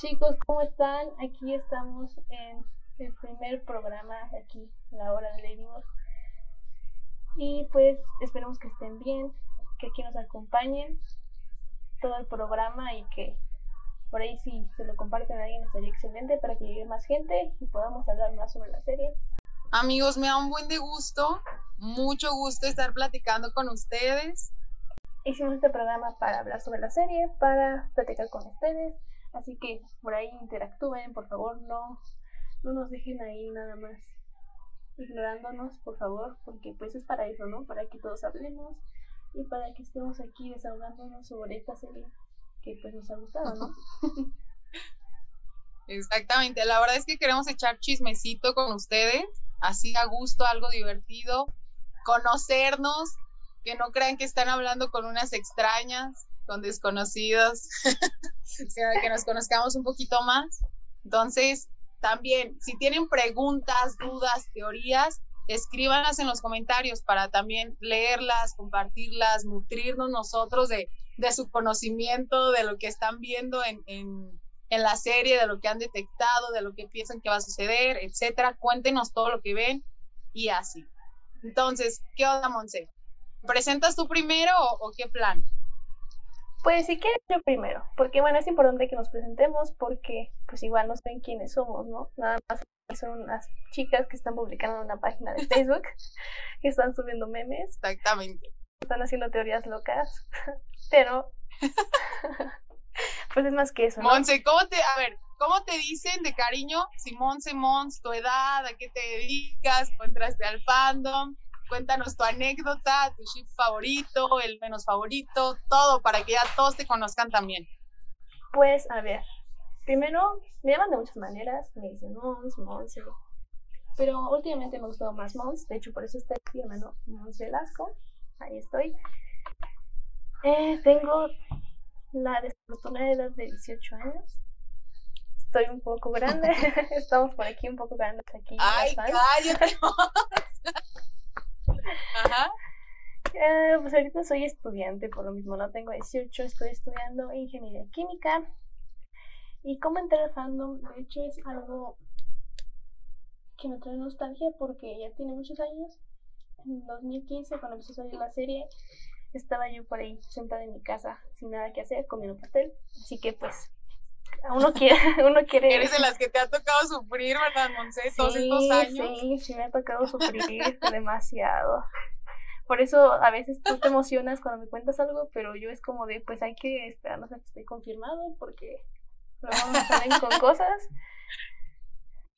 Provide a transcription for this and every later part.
Chicos, ¿cómo están? Aquí estamos en el primer programa de aquí, la hora de Ladybug. Y pues esperemos que estén bien, que aquí nos acompañen todo el programa y que por ahí si se lo comparten a alguien estaría excelente para que llegue más gente y podamos hablar más sobre la serie. Amigos, me da un buen de gusto, mucho gusto estar platicando con ustedes. Hicimos este programa para hablar sobre la serie, para platicar con ustedes, así que por ahí interactúen, por favor, no, no nos dejen ahí nada más ignorándonos, por favor, porque pues es para eso, ¿no? Para que todos hablemos y para que estemos aquí desahogándonos sobre esta serie que pues nos ha gustado, ¿no? Exactamente, la verdad es que queremos echar chismecito con ustedes, así a gusto, algo divertido, conocernos, que no crean que están hablando con unas extrañas, con desconocidos, que nos conozcamos un poquito más. Entonces, también, si tienen preguntas, dudas, teorías, escríbanlas en los comentarios para también leerlas, compartirlas, nutrirnos nosotros de, de su conocimiento, de lo que están viendo en, en, en, la serie, de lo que han detectado, de lo que piensan que va a suceder, etcétera. Cuéntenos todo lo que ven y así. Entonces, ¿qué onda, Monse? ¿Presentas tú primero o, o qué plan? Pues si quieres yo primero, porque bueno, es importante que nos presentemos porque pues igual no saben quiénes somos, ¿no? Nada más son unas chicas que están publicando en una página de Facebook, que están subiendo memes. Exactamente. Están haciendo teorías locas, pero pues es más que eso, ¿no? Monse, ¿cómo te, a ver, cómo te dicen de cariño si Monse Mons, tu edad, a qué te dedicas, entraste al fandom? Cuéntanos tu anécdota, tu ship favorito, el menos favorito, todo para que ya todos te conozcan también. Pues a ver, primero me llaman de muchas maneras, me dicen Mons, Mons, pero últimamente me ha gustado más Mons, de hecho por eso estoy llamando Mons Velasco, ahí estoy. Eh, tengo la desafortunada edad de 18 años. Estoy un poco grande, estamos por aquí un poco grandes aquí. Ay, cállate. Ajá. Eh, pues ahorita soy estudiante, por lo mismo no tengo 18, estoy estudiando ingeniería química. Y cómo entrar al fandom, de hecho, es algo que me trae nostalgia porque ya tiene muchos años. En 2015, cuando empezó a salir la serie, estaba yo por ahí sentada en mi casa sin nada que hacer, comiendo pastel. Así que pues uno quiere, uno quiere. Eres de las que te ha tocado sufrir, ¿verdad, Monse? Sí, todos estos años. Sí, sí, me ha tocado sufrir demasiado. Por eso a veces tú te emocionas cuando me cuentas algo, pero yo es como de, pues hay que esperarnos a que esté confirmado, porque luego nos salen con cosas.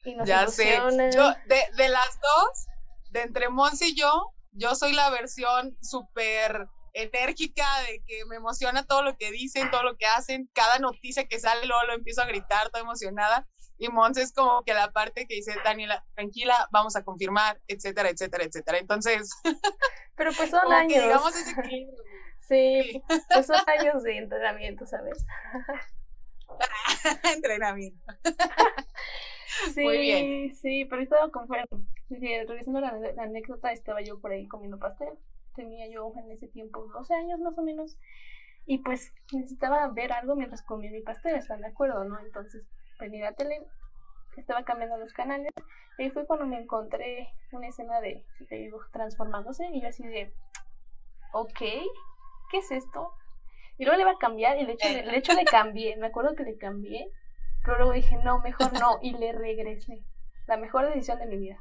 Y nos ya sé. Yo, de, de las dos, de entre Monse y yo, yo soy la versión súper enérgica, de que me emociona todo lo que dicen, todo lo que hacen, cada noticia que sale, luego lo empiezo a gritar, toda emocionada. Y Mons es como que la parte que dice, Daniela, tranquila, vamos a confirmar, etcétera, etcétera, etcétera. Entonces. Pero pues son años. Que digamos ese sí, pues son años de entrenamiento, ¿sabes? entrenamiento. sí, Muy bien. sí, pero estaba conforme. Revisando la, la anécdota, estaba yo por ahí comiendo pastel tenía yo en ese tiempo 12 años más o menos. Y pues necesitaba ver algo mientras comía mi pastel, ¿están de acuerdo, no? Entonces venía a tele, estaba cambiando los canales. Y ahí fue cuando me encontré una escena de, de transformándose. Y yo así de, ok, ¿qué es esto? Y luego le iba a cambiar y de hecho, de hecho le cambié. Me acuerdo que le cambié. Pero luego dije, no, mejor no. Y le regresé. La mejor decisión de mi vida.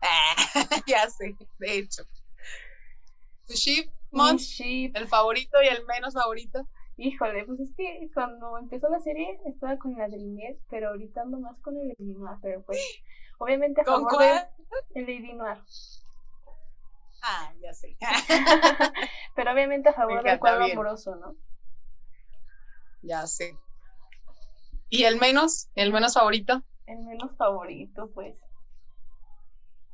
ya sé, de hecho. ¿Tu ship, Mon? ship. ¿El favorito y el menos favorito? Híjole, pues es que cuando empezó la serie estaba con la de Linier, pero ahorita ando más con el Lady Noir, pero pues obviamente a ¿Con favor cuál? de el Lady Noir. Ah, ya sé. pero obviamente a favor del cuadro bien. amoroso, ¿no? ya sé. ¿Y el menos? ¿El menos favorito? El menos favorito, pues.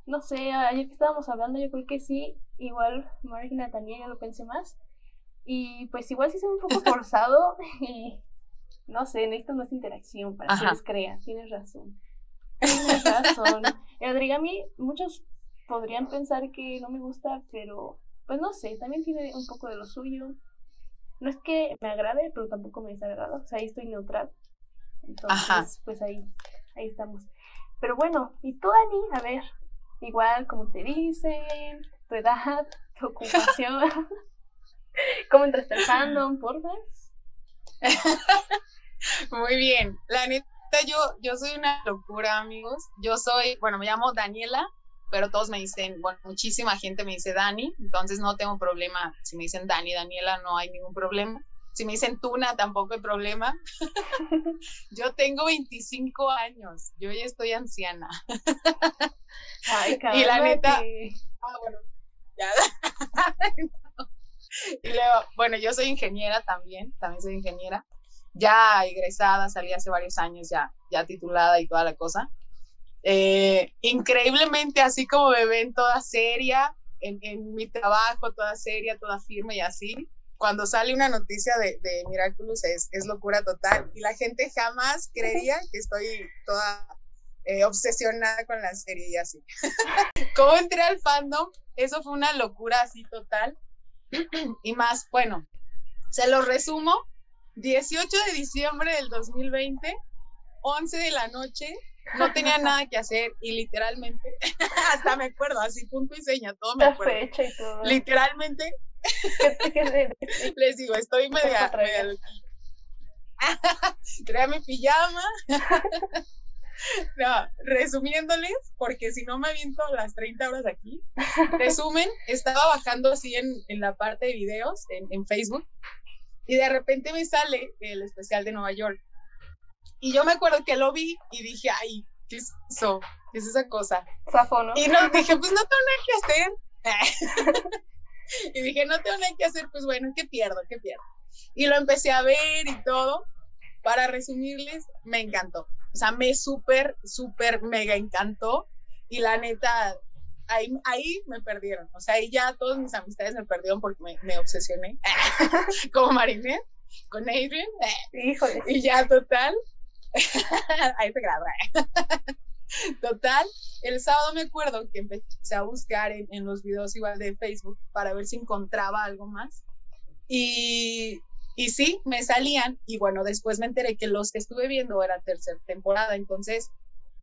No sé, ayer que estábamos hablando, yo creo que sí, igual Mark Nathaniel ya lo pensé más. Y pues igual sí se ve un poco forzado y no sé, necesito más interacción para que Ajá. les crea. Tienes razón. Tienes razón. El origami, muchos podrían pensar que no me gusta, pero pues no sé, también tiene un poco de lo suyo. no es que me agrade, pero tampoco me desagrada, o sea, ahí estoy neutral. Entonces, pues ahí, ahí estamos. Pero bueno, ¿y tú, Dani? A ver, igual, como te dicen, tu edad, tu ocupación, ¿cómo entraste al fandom, por Muy bien, la neta, yo, yo soy una locura, amigos. Yo soy, bueno, me llamo Daniela, pero todos me dicen, bueno, muchísima gente me dice Dani, entonces no tengo problema. Si me dicen Dani, Daniela, no hay ningún problema. Si me dicen Tuna, tampoco hay problema. yo tengo 25 años, yo ya estoy anciana. Ay, y la neta, ah, bueno, ya. y luego, bueno, yo soy ingeniera también, también soy ingeniera. Ya egresada, salí hace varios años ya, ya titulada y toda la cosa. Eh, increíblemente, así como me ven toda seria, en, mi trabajo, toda seria, toda firme y así, cuando sale una noticia de, de Miraculous es, es, locura total. Y la gente jamás creería que estoy toda eh, obsesionada con la serie y así. ¿Cómo entré al fandom? Eso fue una locura así total. y más, bueno, se lo resumo. 18 de diciembre del 2020, 11 de la noche, no tenía nada que hacer y literalmente, hasta me acuerdo, así punto y seña, todo me acuerdo. fecha y todo. Literalmente, les digo, estoy media, media Traía mi pijama. no, resumiéndoles, porque si no me aviento las 30 horas aquí, resumen, estaba bajando así en, en la parte de videos en, en Facebook y de repente me sale el especial de Nueva York y yo me acuerdo que lo vi y dije, ay, ¿qué es eso? ¿Qué es esa cosa? Zafo, Y no, dije, pues no tengo nada que hacer. y dije, no tengo nada que hacer, pues bueno, ¿qué pierdo? ¿Qué pierdo? Y lo empecé a ver y todo. Para resumirles, me encantó. O sea, me súper, súper, mega encantó. Y la neta, ahí, ahí me perdieron. O sea, ahí ya todas mis amistades me perdieron porque me, me obsesioné. Como Marinette, con Adrian. Híjole. Y ya, total. Ahí se graba. Total, el sábado me acuerdo que empecé a buscar en, los videos igual de Facebook para ver si encontraba algo más. Y, sí, me salían. Y bueno, después me enteré que los que estuve viendo era tercera temporada. Entonces,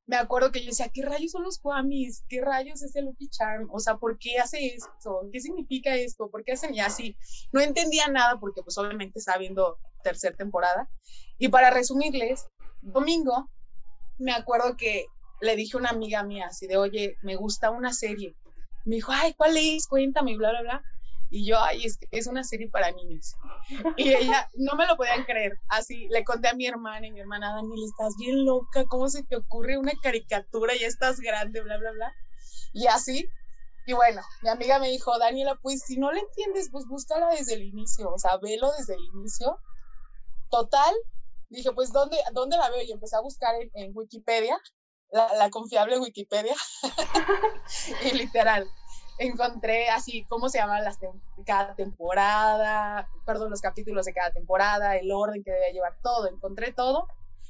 me acuerdo que yo decía, ¿qué rayos son los Kwamis? ¿Qué rayos es el Lucky Charm? O sea, ¿por qué hace esto? ¿Qué significa esto? ¿Por qué hacen y así? No entendía nada porque pues obviamente estaba viendo tercera temporada. Y para resumirles, domingo, me acuerdo que le dije a una amiga mía así de, oye, me gusta una serie. Me dijo, ay, ¿cuál es? Cuéntame, bla, bla, bla. Y yo, ay, es, es una serie para niños. Y ella, no me lo podían creer. Así, le conté a mi hermana y mi hermana, Daniel, estás bien loca, ¿cómo se te ocurre una caricatura? Ya estás grande, bla, bla, bla. Y así, y bueno, mi amiga me dijo, Daniela, pues si no le entiendes, pues búscala desde el inicio, o sea, velo desde el inicio. Total, dije, pues, ¿dónde, ¿dónde la veo? Y empecé a buscar en, Wikipedia, la, confiable Wikipedia, y literal, encontré así cómo se llaman las cada temporada, perdón, los capítulos de cada temporada, el orden que debía llevar, todo, encontré todo,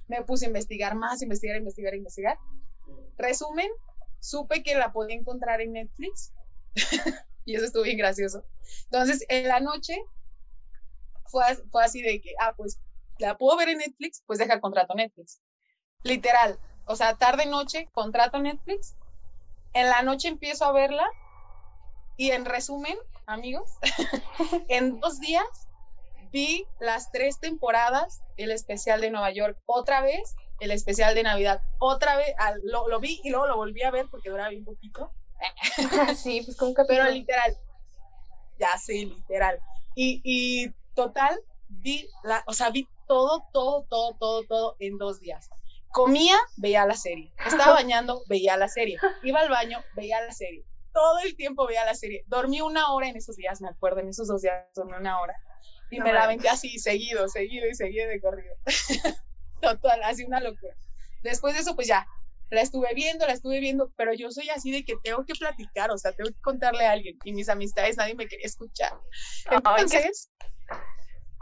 me puse a investigar más, investigar, investigar, investigar. Resumen, supe que la podía encontrar en Netflix, y eso estuvo bien gracioso. Entonces, en la noche fue, fue así de que, ah, pues la puedo ver en Netflix, pues deja el contrato Netflix. Literal, o sea, tarde noche, contrato Netflix, en la noche empiezo a verla y en resumen, amigos, en dos días vi las tres temporadas, el especial de Nueva York, otra vez, el especial de Navidad, otra vez, lo, lo, vi y luego lo volví a ver porque duraba bien poquito. sí, pues como que Pero literal, ya sí, literal. Y, y total, vi, la, o sea, vi todo, todo, todo, todo, todo en dos días. Comía, veía la serie. Estaba bañando, veía la serie. Iba al baño, veía la serie. Todo el tiempo veía la serie. Dormí una hora en esos días, me acuerdo, en esos dos días dormí una hora. Y me la vendí así, seguido, seguido y seguido de corrido. Total, así una locura. Después de eso, pues ya, la estuve viendo, la estuve viendo, pero yo soy así de que tengo que platicar, o sea, tengo que contarle a alguien. Y mis amistades, nadie me quería escuchar. Entonces,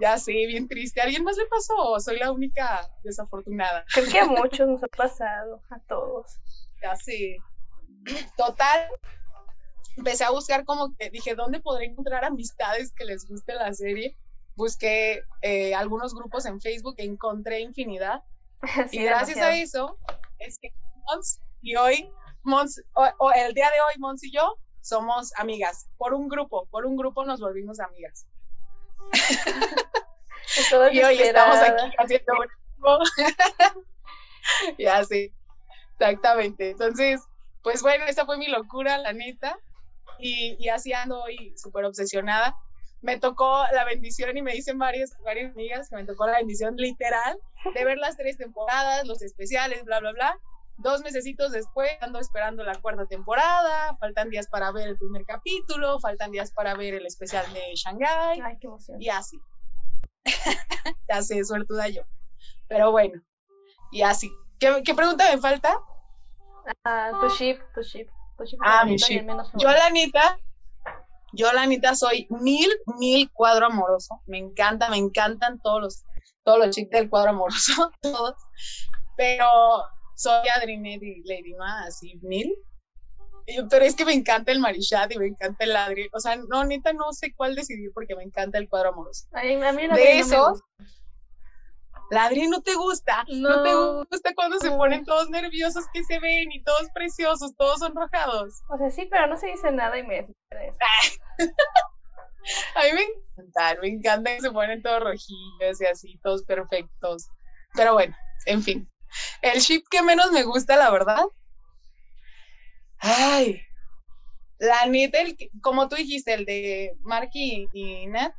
ya sé, bien triste. ¿A alguien más le pasó o soy la única desafortunada? Creo que a muchos nos ha pasado, a todos. Ya sé. Total, empecé a buscar como que dije, ¿dónde podré encontrar amistades que les guste la serie? busqué eh, algunos grupos en Facebook, encontré infinidad. y gracias a eso es que Mons y hoy, Mons, o, el día de hoy, Mons y yo somos amigas. Por un grupo, por un grupo nos volvimos amigas. y hoy estamos aquí haciendo un grupo. ya sí, exactamente. Entonces, pues bueno, esa fue mi locura, la neta. Y, y así ando hoy súper obsesionada me tocó la bendición y me dicen varias, varias amigas que me tocó la bendición literal de ver las tres temporadas, los especiales, bla, bla, bla. Dos mesecitos después ando esperando la cuarta temporada, faltan días para ver el primer capítulo, faltan días para ver el especial de Shanghai. Ay, qué emoción. Y así. ya sé, suertuda yo. Pero bueno, y así. ¿Qué, qué pregunta me falta? Ah, tu ship, tu ship. Tu ship ah, mi ship. Yo, la neta, yo la neta soy mil, mil cuadro amoroso. Me encanta, me encantan todos los, todos los chicos del cuadro amoroso, todos. Pero soy Adrinet y Lady Ma, así mil. Pero es que me encanta el Marichat y me encanta el Adri. O sea, no, neta, no sé cuál decidir porque me encanta el cuadro amoroso. a mí de esos, Ladri, ¿no te gusta? No. te gusta cuando se ponen todos nerviosos que se ven y todos preciosos, todos sonrojados? O sea, sí, pero no se dice nada y me A mí me encanta, me encanta que se ponen todos rojillos y así, todos perfectos. Pero bueno, en fin. El ship que menos me gusta, la verdad. Ay, la neta, como tú dijiste, el de Marky y Nat,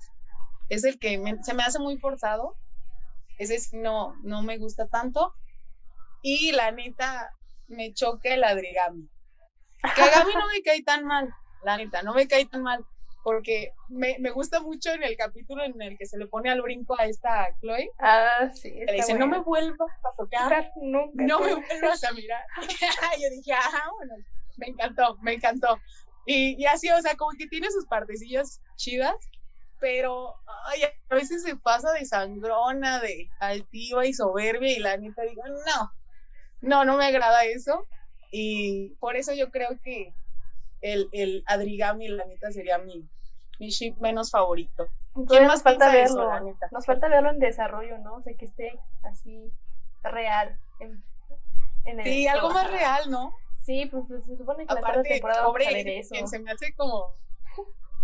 es el que se me hace muy forzado ese no, no me gusta tanto. Y la neta, me choca el adrigami. Que no me cae tan mal, la neta, no me cae tan mal. Porque me, me, gusta mucho en el capítulo en el que se le pone al brinco a esta Chloe. Ah, sí. Le dice, no me vuelvas a tocar, no me vuelvas a mirar. Yo dije, ah, bueno, me encantó, me encantó. Y, y así, o sea, como que tiene sus partecillas chidas, pero ay, a veces se pasa de sangrona, de altiva y soberbia y la neta digo, no, no, no me agrada eso y por eso yo creo que el, el Adrigami, la neta, sería mi, mi ship menos favorito. ¿Quién más falta verlo? Nos falta verlo en desarrollo, ¿no? O sea, que esté así real. En, en sí, algo más real, ¿no? Sí, pues, pues se supone que Aparte, la temporada pobre, va a eso. Se me hace como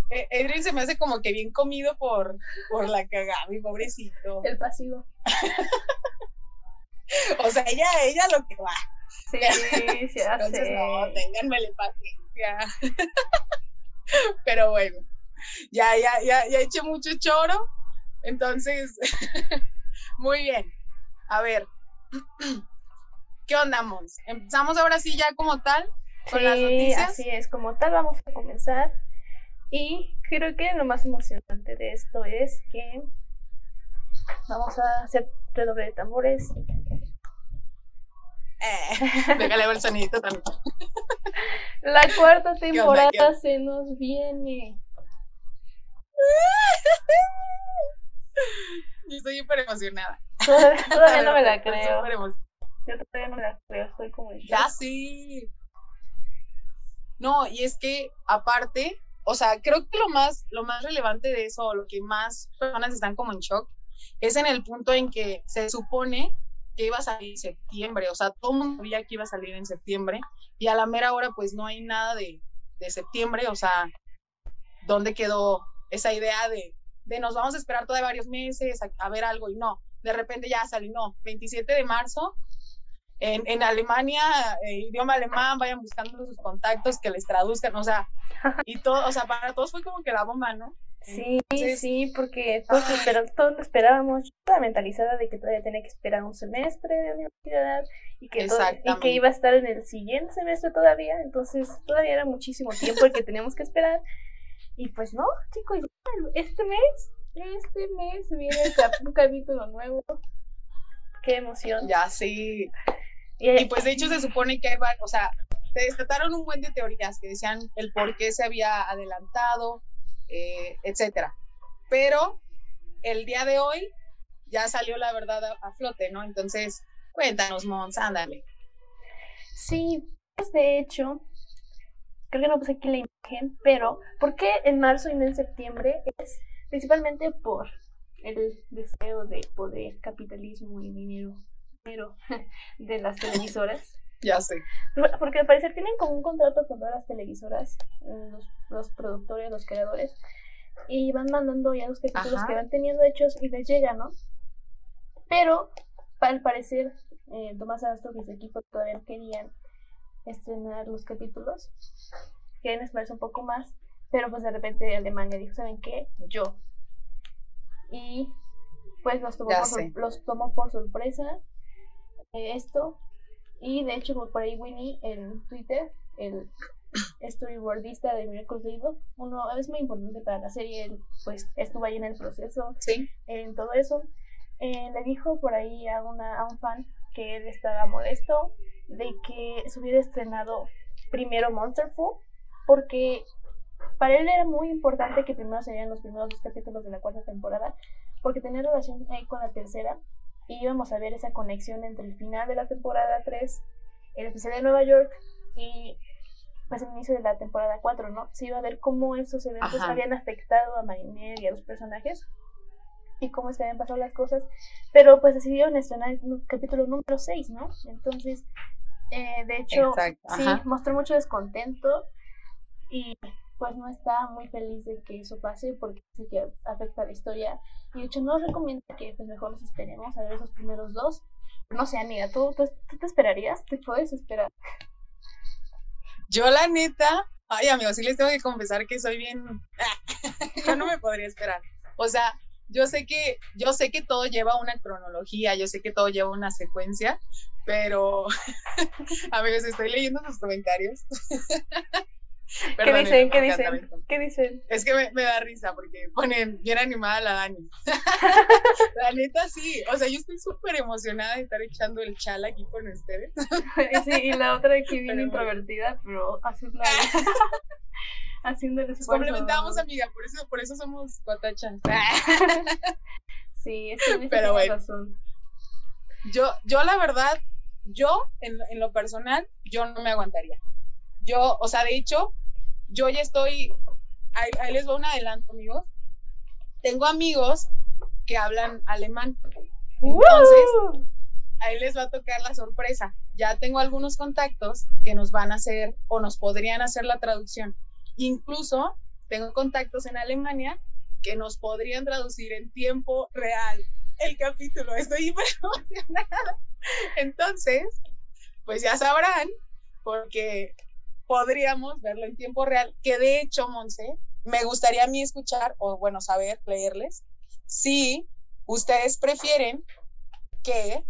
Edrin se me hace como que bien comido por, por la mi pobrecito. El pasivo. o sea, ella, ella lo que va. Sí, sí, Entonces, no, ténganmele paciencia. Pero bueno, ya, ya, ya, ya eché mucho choro. Entonces, muy bien. A ver, ¿qué onda, Mons? Empezamos ahora sí ya como tal con las noticias. Así es, como tal vamos a comenzar y creo que lo más emocionante de esto es que vamos a hacer redoble de tambores. Eh, déjale el sonidito también. La cuarta temporada se nos viene. Yo estoy súper emocionada. Todavía, no me la creo. Yo todavía no me la creo, estoy como. Ya sí. No, y es que aparte, o sea, creo que lo más, lo más relevante de eso, lo que más personas están como en shock, es en el punto en que se supone que iba a salir en septiembre, o sea, todo el mundo sabía que iba a salir en septiembre, y a la mera hora pues no hay nada de, de septiembre, o sea, ¿dónde quedó esa idea de, de nos vamos a esperar todavía varios meses a, a ver algo? Y no, de repente ya salió, no, 27 de marzo en, en Alemania, eh, idioma alemán, vayan buscando sus contactos que les traduzcan, o sea, y todo, o sea, para todos fue como que la bomba, ¿no? Sí, sí, porque todos, todos lo esperábamos, yo estaba mentalizada de que todavía tenía que esperar un semestre de universidad y que, y que iba a estar en el siguiente semestre todavía, entonces todavía era muchísimo tiempo el que teníamos que esperar. Y pues no, chicos, este mes, este mes viene un capítulo nuevo. Qué emoción. Ya sí. Y, pues de hecho se supone que hay, o sea, se desataron un buen de teorías que decían el por qué se había adelantado, eh, etcétera. Pero el día de hoy ya salió la verdad a, flote, ¿no? Entonces, cuéntanos, Mons, ándale. Sí, pues de hecho, creo que no puse aquí la imagen, pero ¿por qué en marzo y no en septiembre? Es principalmente por el deseo de poder, capitalismo y dinero, dinero de las televisoras. Ya sé. Porque al parecer tienen como un contrato con todas las televisoras, eh, los, los productores, los creadores, y van mandando ya los capítulos que van teniendo hechos y les llega, ¿no? Pero al parecer eh, Tomás Astro y su equipo todavía querían estrenar los capítulos, quieren esperarse un poco más, pero pues de repente Alemania dijo, ¿saben qué? Yo. Y pues los tomó, por, los tomó por sorpresa eh, esto. Y de hecho por ahí Winnie en Twitter, el storyboardista de Miracles Label, uno es muy importante para la serie, él, pues estuvo ahí en el proceso, ¿Sí? en todo eso. Eh, le dijo por ahí a, una, a un fan que él estaba molesto de que se hubiera estrenado primero Monsterful, porque para él era muy importante que primero serían los primeros dos capítulos de la cuarta temporada, porque tenía relación ahí con la tercera y íbamos a ver esa conexión entre el final de la temporada 3, el episodio de Nueva York y pues el inicio de la temporada 4, ¿no? Se iba a ver cómo esos eventos habían afectado a Marinette y a los personajes y cómo se habían pasado las cosas, pero pues decidieron estrenar el capítulo número 6, ¿no? Entonces, eh, de hecho, sí, mostró mucho descontento y pues no está muy feliz de que eso pase porque sí que afecta la historia. Y de hecho nos recomienda que pues mejor nos esperemos a ver esos primeros dos. No sé, amiga, ¿tú, tú, te esperarías? ¿Te puedes esperar? Yo la neta, ay amigos, sí les tengo que confesar que soy bien... yo no me podría esperar. O sea, yo sé que, yo sé que todo lleva una cronología, yo sé que todo lleva una secuencia, pero amigos, estoy leyendo sus comentarios. ¿Qué dicen? ¿Qué dicen? ¿Qué dicen? Es que me, da risa porque ponen bien animada la Dani. la neta sí, o sea, yo estoy súper emocionada de estar echando el chal aquí con ustedes. sí, y la otra aquí bien introvertida, pero haciendo haciendo el esfuerzo. Complementamos, amiga, por eso, por eso somos cuatachas. sí, eso pero bueno. razón. Yo, yo la verdad, yo en, en lo personal, yo no me aguantaría. Yo, o sea, de hecho, yo ya estoy, ahí, les voy un adelanto, amigos. Tengo amigos que hablan alemán. Entonces, ahí les va a tocar la sorpresa. Ya tengo algunos contactos que nos van a hacer o nos podrían hacer la traducción. Incluso tengo contactos en Alemania que nos podrían traducir en tiempo real el capítulo. Estoy hiper emocionada. Entonces, pues ya sabrán, porque podríamos verlo en tiempo real, que de hecho, Monse, me gustaría a mí escuchar, o bueno, saber, leerles, si ustedes prefieren que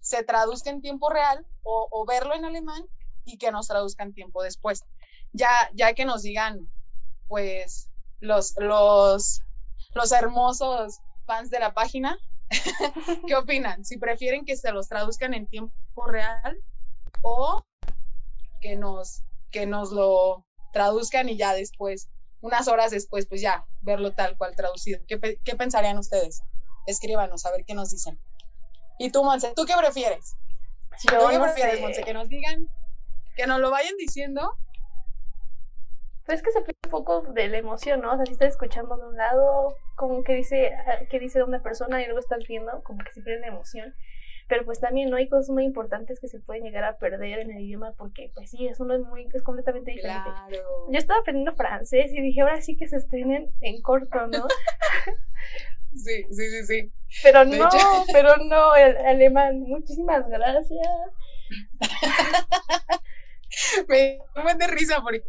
se traduzca en tiempo real o, verlo en alemán y que nos traduzca en tiempo después. Ya, ya que nos digan, pues, los, los, los hermosos fans de la página, ¿qué opinan? Si prefieren que se los traduzcan en tiempo real o que nos, que nos lo traduzcan y ya después, unas horas después, pues ya, verlo tal cual traducido. ¿Qué, qué pensarían ustedes? Escríbanos a ver qué nos dicen. Y tú, Monse, ¿tú qué prefieres? Yo qué prefieres, Monse? Que nos digan, que nos lo vayan diciendo. Pues es que se pierde un poco de la emoción, ¿no? O sea, si estás escuchando de un lado, como que dice, ah, que dice de una persona y luego estás viendo, como que se pierde la emoción pero pues también no hay cosas muy importantes que se pueden llegar a perder en el idioma porque pues sí, eso no es muy, es completamente diferente. Yo estaba aprendiendo francés y dije, ahora sí que se estrenen en corto, ¿no? sí, sí, sí, sí. Pero no, pero no, el alemán, muchísimas gracias. me da de risa porque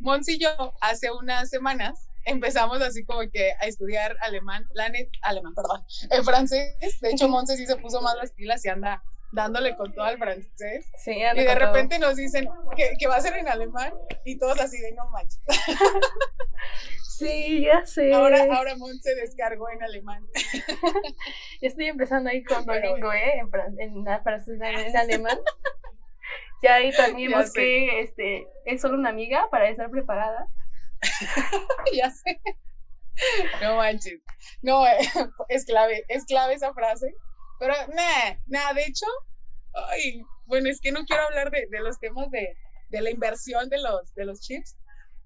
Mons y yo hace unas semanas empezamos así como que a estudiar alemán, la alemán, perdón, en francés. De hecho, Monse sí se puso más las pilas y anda dándole con todo al francés. Sí, y de repente nos dicen que, que, va a ser en alemán y todos así de no manches. Sí, ya sé. Ahora, ahora Monse descargó en alemán. Yo estoy empezando ahí con Duolingo, ¿eh? En, en, en alemán. Ya ahí también que este, es solo una amiga para estar preparada. ya sé. No manches. No, es clave, es clave esa frase. Pero nada, nada, de hecho, ay, bueno, es que no quiero hablar de, los temas de, la inversión de los, de los chips,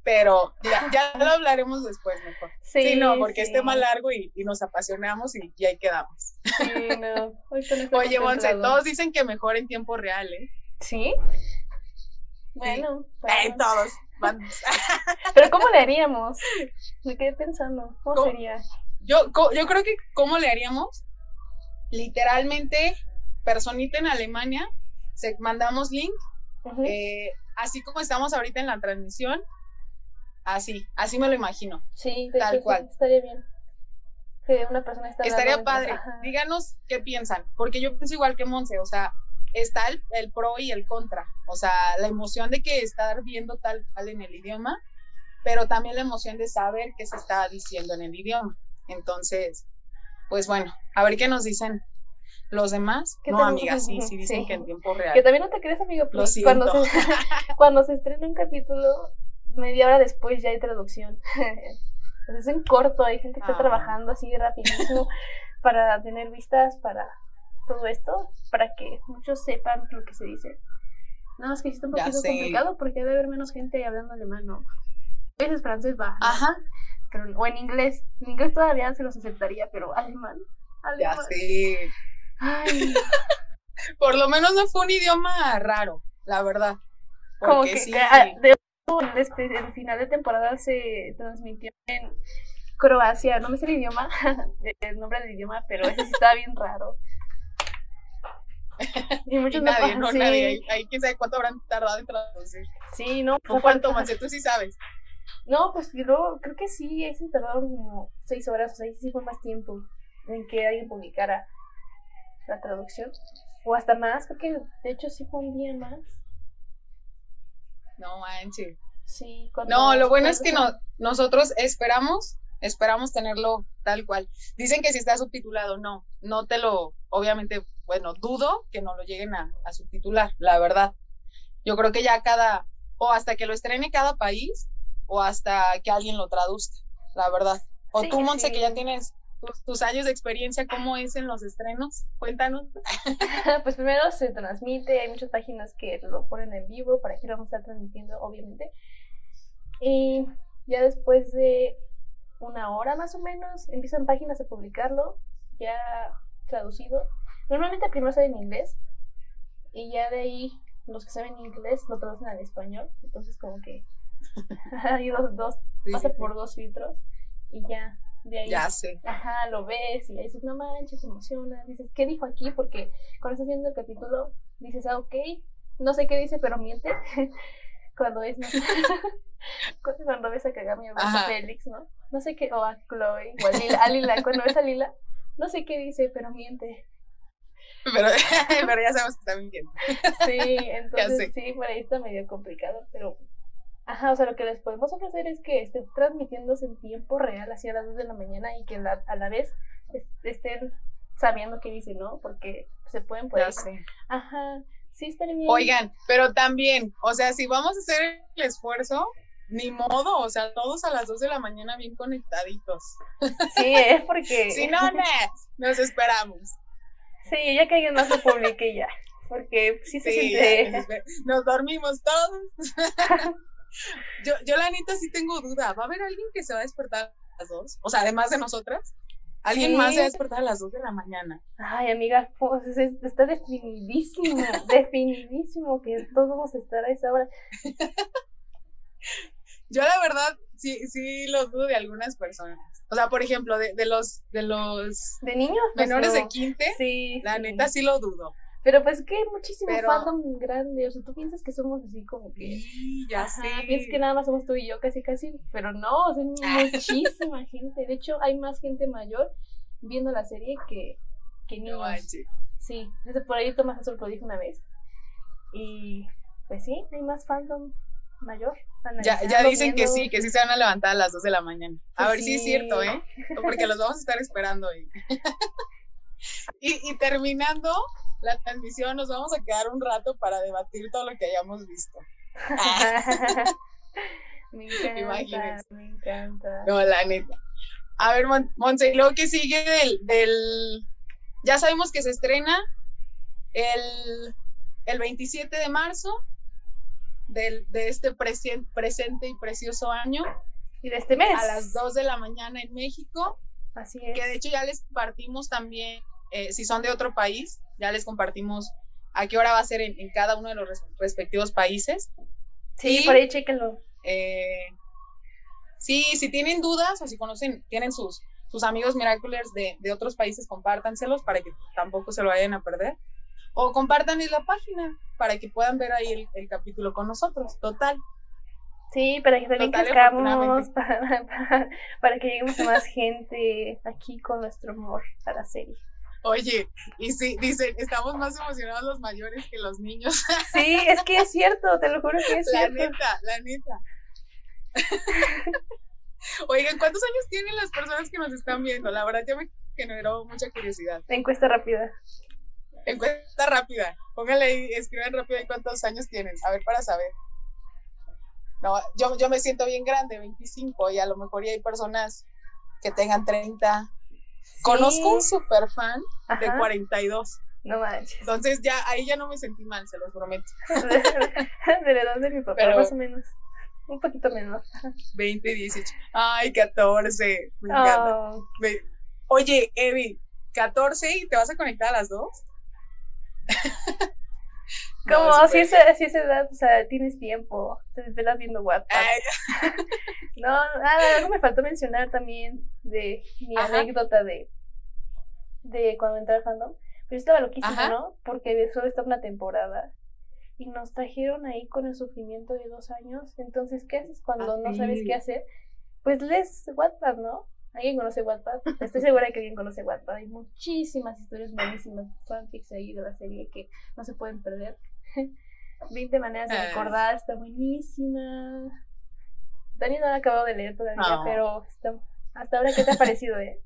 pero ya, lo hablaremos después mejor. Sí, no, porque es tema largo y, nos apasionamos y, ahí quedamos. Sí, no. Oye, Monse, todos dicen que mejor en tiempo real, ¿eh? ¿Sí? Bueno. Eh, todos. Pero ¿cómo le haríamos? Me quedé pensando, ¿cómo, sería? Yo, yo creo que ¿cómo le haríamos? Literalmente, personita en Alemania, se, mandamos link, eh, así como estamos ahorita en la transmisión, Así, así me lo imagino. Sí, tal cual. estaría bien. Que una persona Estaría padre. Díganos qué piensan, porque yo pienso igual que Monse, o sea, está el, el, pro y el contra. O sea, la emoción de que estar viendo tal cual en el idioma, pero también la emoción de saber qué se está diciendo en el idioma. Entonces, pues bueno, a ver qué nos dicen los demás. No, amiga, sí, sí dicen que en tiempo real. Que también no te crees, amigo, pues, cuando se, cuando se estrena un capítulo, media hora después ya hay traducción. Entonces es en corto, hay gente que está ah. trabajando así rapidísimo para tener vistas para todo esto, para que muchos sepan lo que se dice. No, es que es un poquito complicado porque debe haber menos gente hablando alemán, ¿no? A veces francés va. Ajá. Pero, o en inglés. En inglés todavía se los aceptaría, pero alemán. alemán. Ya sé. Ay. Por lo menos no fue un idioma raro, la verdad. Como que sí. El final de temporada se transmitió en Croacia, no me sé el idioma, el nombre del idioma, pero ese sí estaba bien raro. Y muchos nadie, no, nadie. Ahí, quién sabe cuánto habrán tardado en traducir. Sí, no. Pues, ¿O cuánto más? Tú sí sabes. No, pues yo creo que sí, ahí se tardaron como seis horas, o sea, ahí sí fue más tiempo en que alguien publicara la traducción. O hasta más, creo que de hecho sí fue un día más. No manches. Sí, no, lo bueno es que no, nosotros esperamos, esperamos tenerlo tal cual. Dicen que si está subtitulado, no, no te lo, obviamente, bueno, dudo que no lo lleguen a, subtitular, la verdad. Yo creo que ya cada, o hasta que lo estrene cada país, o hasta que alguien lo traduzca, la verdad. O tú, Monse, que ya tienes tus, años de experiencia, ¿cómo es en los estrenos? Cuéntanos. pues primero se transmite, hay muchas páginas que lo ponen en vivo, para que lo vamos a estar transmitiendo, obviamente. Y ya después de una hora más o menos, empiezan páginas a publicarlo, ya traducido. Normalmente primero sale en inglés y ya de ahí los que saben inglés lo traducen al español. Entonces como que hay dos, dos pasa por dos filtros y ya de ahí, ya sé. Ajá, lo ves y dices, no manches, te emocionas, dices, ¿qué dijo aquí? Porque cuando estás viendo el capítulo dices, ah, ok, no sé qué dice, pero miente. cuando es, no sé, cuando ves a Kagami o ves a Félix, ¿no? No sé qué, o a Chloe, o a Lila, a Lila, cuando ves a Lila, no sé qué dice, pero miente. Pero, pero ya sabemos que está mintiendo. Sí, entonces sí, por ahí está medio complicado, pero Ajá, o sea, lo que les podemos ofrecer es que esté transmitiéndose en tiempo real, así a las 2 de la mañana, y que a la vez estén sabiendo qué dice, ¿no? Porque se pueden poner. Ajá, sí bien. Oigan, pero también, o sea, si vamos a hacer el esfuerzo, ni modo, o sea, todos a las 2 de la mañana bien conectaditos. Sí, es porque. si no, no, nos esperamos. Sí, ya que alguien más lo publique ya. Porque sí se siente. Nos dormimos todos. yo, yo la neta sí tengo duda. ¿Va a haber alguien que se va a despertar a las 2? O sea, además de nosotras. Alguien más se va a despertar a las 2 de la mañana. Ay, amiga, pues está definidísimo, definidísimo que todos vamos a estar a esa hora. Yo la verdad sí, sí lo dudo de algunas personas. O sea, por ejemplo, de, de los de los de niños pues menores de quince, sí, la neta sí lo dudo. Pero pues que hay muchísimo fandom grande, o sea, tú piensas que somos así como que... Sí, ya sé. Piensas que nada más somos tú y yo casi casi, pero no, o sea, hay muchísima gente. De hecho, hay más gente mayor viendo la serie que, que niños. sí, desde por ahí Tomás Azul lo dijo una vez. Y pues sí, hay más fandom mayor. Ya, ya dicen que sí, que sí se van a levantar a las 2 de la mañana. A ver si es cierto, ¿eh? Porque los vamos a estar esperando. y, y terminando, la transmisión nos vamos a quedar un rato para debatir todo lo que hayamos visto. me encanta, me encanta. No, la neta. A ver, Monse, luego que sigue del, del, Ya sabemos que se estrena el, el 27 de marzo de este presente y precioso año. Y de este mes. A las 2 de la mañana en México. Así es. Que de hecho ya les compartimos también, eh, si son de otro país, ya les compartimos a qué hora va a ser en, cada uno de los respectivos países. Sí, por ahí chéquenlo. Eh, sí, si tienen dudas o si conocen, tienen sus, sus amigos Miraculers de, de otros países, compártanselos para que tampoco se lo vayan a perder. O compartan en la página para que puedan ver ahí el, capítulo con nosotros. Total. Sí, para que también crezcamos, para, para, que lleguemos a más gente aquí con nuestro amor a la serie. Oye, y sí, dicen, estamos más emocionados los mayores que los niños. Sí, es que es cierto, te lo juro que es cierto. La neta, la neta. Oigan, ¿cuántos años tienen las personas que nos están viendo? La verdad ya me generó mucha curiosidad. Encuesta rápida. Encuesta rápida. Póngale ahí, escriban rápido ahí cuántos años tienen. A ver, para saber. No, yo, yo me siento bien grande, 25, y a lo mejor ya hay personas que tengan 30. Conozco un super fan de 42. No manches. Entonces ya ahí ya no me sentí mal, se los prometo. de la edad de mi papá, más o menos. Un poquito menos. 20, 18. Ay, 14. Me encanta. Oh. Oye, Evi, 14 y te vas a conectar a las 2? Como si, esa, si esa edad, o sea, tienes tiempo, te desvelas viendo WhatsApp. no, nada, algo me faltó mencionar también de mi anécdota de, de cuando entré al fandom. Pero estaba loquísimo, ¿no? Porque solo estaba una temporada. Y nos trajeron ahí con el sufrimiento de dos años. Entonces, ¿qué haces cuando no sabes qué hacer? Pues lees WhatsApp, ¿no? ¿Alguien conoce Wattpad? Estoy segura que alguien conoce Wattpad. Hay muchísimas historias buenísimas, fanfics ahí de la serie que no se pueden perder. 20 maneras de ah. recordar, está buenísima. Dani no la ha acabado de leer todavía, pero hasta ahora, ¿qué te ha parecido, eh?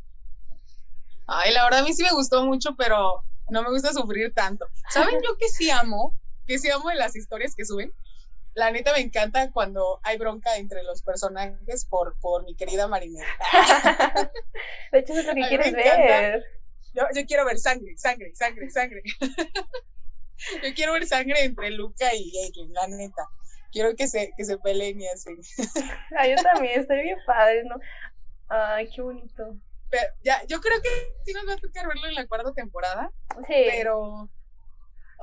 Ay, la verdad a mí sí me gustó mucho, pero no me gusta sufrir tanto. ¿Saben yo que sí amo? Que sí amo de las historias que suben la neta me encanta cuando hay bronca entre los personajes por, por mi querida Marinette. de hecho, es lo que quieres ver. Yo, yo, quiero ver sangre, sangre, sangre, sangre. yo quiero ver sangre entre Luca y Adrian, la neta. Quiero que se, que se peleen y así. Ay, yo también, estoy bien padre, ¿no? Ay, qué bonito. Pero ya, yo creo que sí nos va a tocar verlo en la cuarta temporada. Sí. Pero.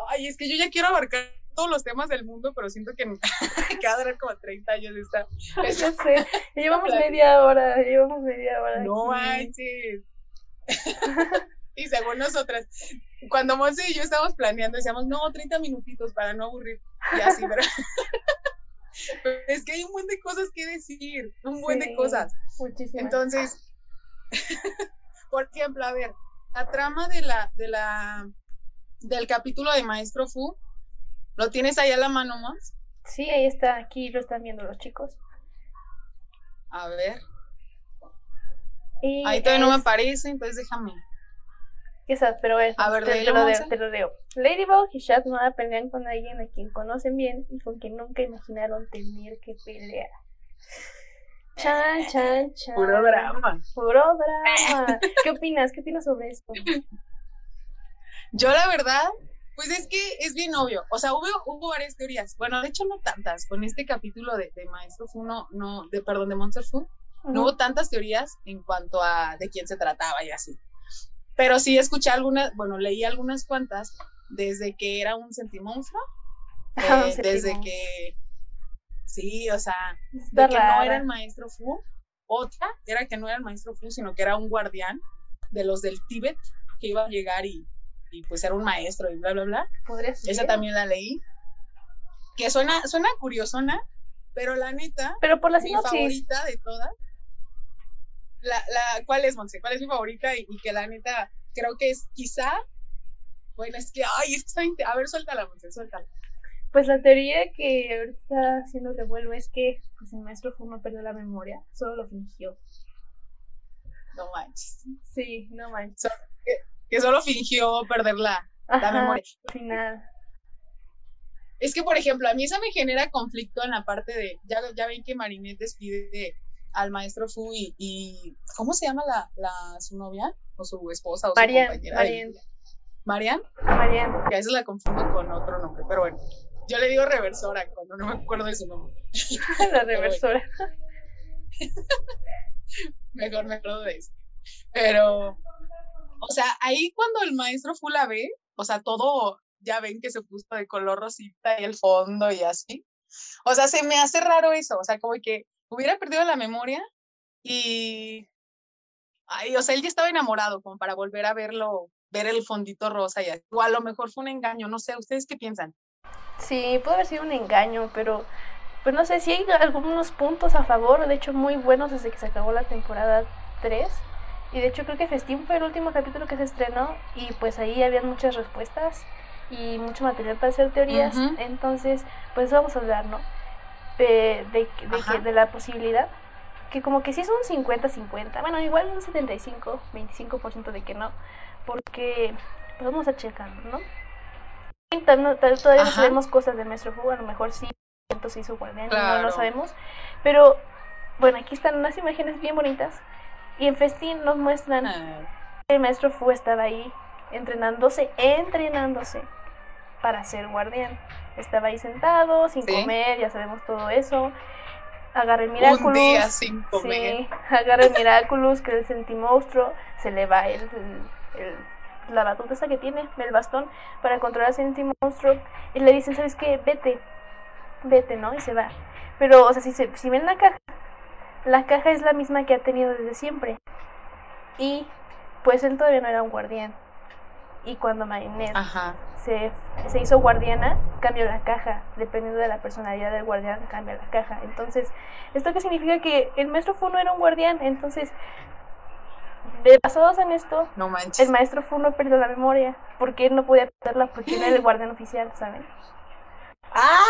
Ay, es que yo ya quiero abarcar todos los temas del mundo, pero siento que me va a durar como 30 años esta. Ya sé, llevamos media hora, llevamos media hora. No manches. Y según nosotras, cuando Monse y yo estábamos planeando, decíamos, no, 30 minutitos para no aburrir. Y así, pero. es que hay un buen de cosas que decir, un buen de cosas. Muchísimas. Entonces, por ejemplo, a ver, la trama de la, de la, del capítulo de Maestro Fu ¿Lo tienes ahí a la mano más? Sí, ahí está, aquí lo están viendo los chicos. A ver. ahí todavía no me aparece, entonces déjame. Quizás, pero bueno, a ver, te, lo leo, te, lo leo, Ladybug y Shad no pelean con alguien a quien conocen bien y con quien nunca imaginaron tener que pelear. Chan, chan, chan. Puro drama. Puro drama. ¿Qué opinas? ¿Qué opinas sobre esto? Yo la verdad pues es que es bien obvio. O sea, hubo, hubo varias teorías. Bueno, de hecho no tantas. Con este capítulo de, Maestro Fu, no, no, de, perdón, de Monster Fu, no hubo tantas teorías en cuanto a de quién se trataba y así. Pero sí escuché algunas, bueno, leí algunas cuantas desde que era un sentimonstruo, ah, eh, desde que, sí, o sea, de que no era el Maestro Fu. Otra era que no era el Maestro Fu, sino que era un guardián de los del Tíbet que iba a llegar y y pues era un maestro y bla, bla, bla. Esa también la leí. Que suena, suena curiosona, pero la neta. Pero por la Mi favorita de todas. La, la, ¿Cuál es, Monse? ¿Cuál es mi favorita? Y, que la neta creo que es quizá. Bueno, es que, ay, es que A ver, suéltala, Monse, suéltala. Pues la teoría que ahorita está haciendo revuelo es que pues, el maestro Fu no perdió la memoria, solo lo fingió. No manches. Sí, no manches que solo fingió perder la, memoria. Final. Es que, por ejemplo, a mí eso me genera conflicto en la parte de, ya, ya ven que Marinette despide al maestro Fu y, ¿cómo se llama la, la, su novia? O su esposa o su compañera. Marian. ¿Marian? Marian. Que a veces la confundo con otro nombre, pero bueno. Yo le digo reversora cuando no me acuerdo de su nombre. la reversora. Mejor me acuerdo de eso. Pero, o sea, ahí cuando el maestro Fu la ve, o sea, todo, ya ven que se puso de color rosita y el fondo y así. O sea, se me hace raro eso, o sea, como que hubiera perdido la memoria y, ay, o sea, él ya estaba enamorado como para volver a verlo, ver el fondito rosa y así. O a lo mejor fue un engaño, no sé, ¿ustedes qué piensan? Sí, puede haber sido un engaño, pero pues no sé si hay algunos puntos a favor, de hecho muy buenos desde que se acabó la temporada 3. Y de hecho creo que Festín fue el último capítulo que se estrenó y pues ahí habían muchas respuestas y mucho material para hacer teorías. Entonces, pues vamos a hablar, ¿no? De, de, de, de, la posibilidad, que como que sí es un 50-50, bueno, igual un 75, 25% de que no, porque pues vamos a checar, ¿no? Todavía no sabemos cosas de Maestro Fu, a lo mejor sí, entonces hizo guardián, no lo sabemos, pero bueno, aquí están unas imágenes bien bonitas y en Festín nos muestran ah. que el Maestro Fu estaba ahí entrenándose, entrenándose para ser guardián. Estaba ahí sentado, sin comer, ya sabemos todo eso. Agarra el Miraculous. sin comer. Sí, agarra el Miraculous, que es el sentimonstruo, se le va el, la batuta esa que tiene, el bastón, para controlar al sentimonstruo. Y le dicen, ¿sabes qué? Vete, vete, ¿no? Y se va. Pero, o sea, si, se, si ven la caja, la caja es la misma que ha tenido desde siempre. Y pues él todavía no era un guardián y cuando Marinette se, se, hizo guardiana, cambió la caja. Dependiendo de la personalidad del guardián, cambia la caja. Entonces, ¿esto qué significa? Que el maestro Fu no era un guardián. Entonces, de basados en esto, no el maestro Fu no perdió la memoria. Porque él no podía perderla porque era el guardián oficial, ¿saben? ¡Ah!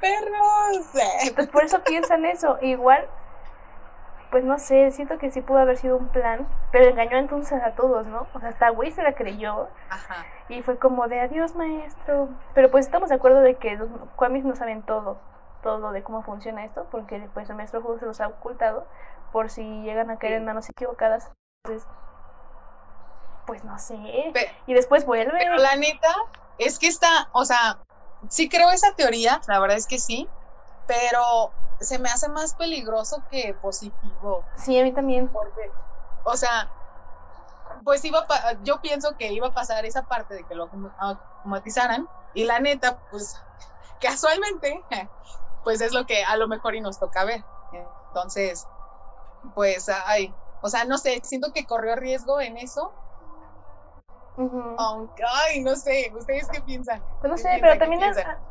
¡Perros! Entonces, por eso piensan eso. Igual pues no sé, siento que sí pudo haber sido un plan, pero engañó entonces a todos, ¿no? O sea, hasta güey se la creyó. Ajá. Y fue como de adiós, maestro. Pero pues estamos de acuerdo de que los Kwamis no saben todo, todo de cómo funciona esto, porque pues el maestro juego se los ha ocultado por si llegan a caer en manos equivocadas. Entonces, pues no sé. y después vuelve. Pero la neta, es que está, o sea, sí creo esa teoría, la verdad es que sí, pero se me hace más peligroso que positivo. Sí, a mí también. Porque, o sea, pues iba a yo pienso que iba a pasar esa parte de que lo automatizaran y la neta, pues casualmente, pues es lo que a lo mejor y nos toca ver. Entonces, pues, ay, o sea, no sé, siento que corrió riesgo en eso ay, no sé, ¿ustedes qué piensan? Pues no sé, pero también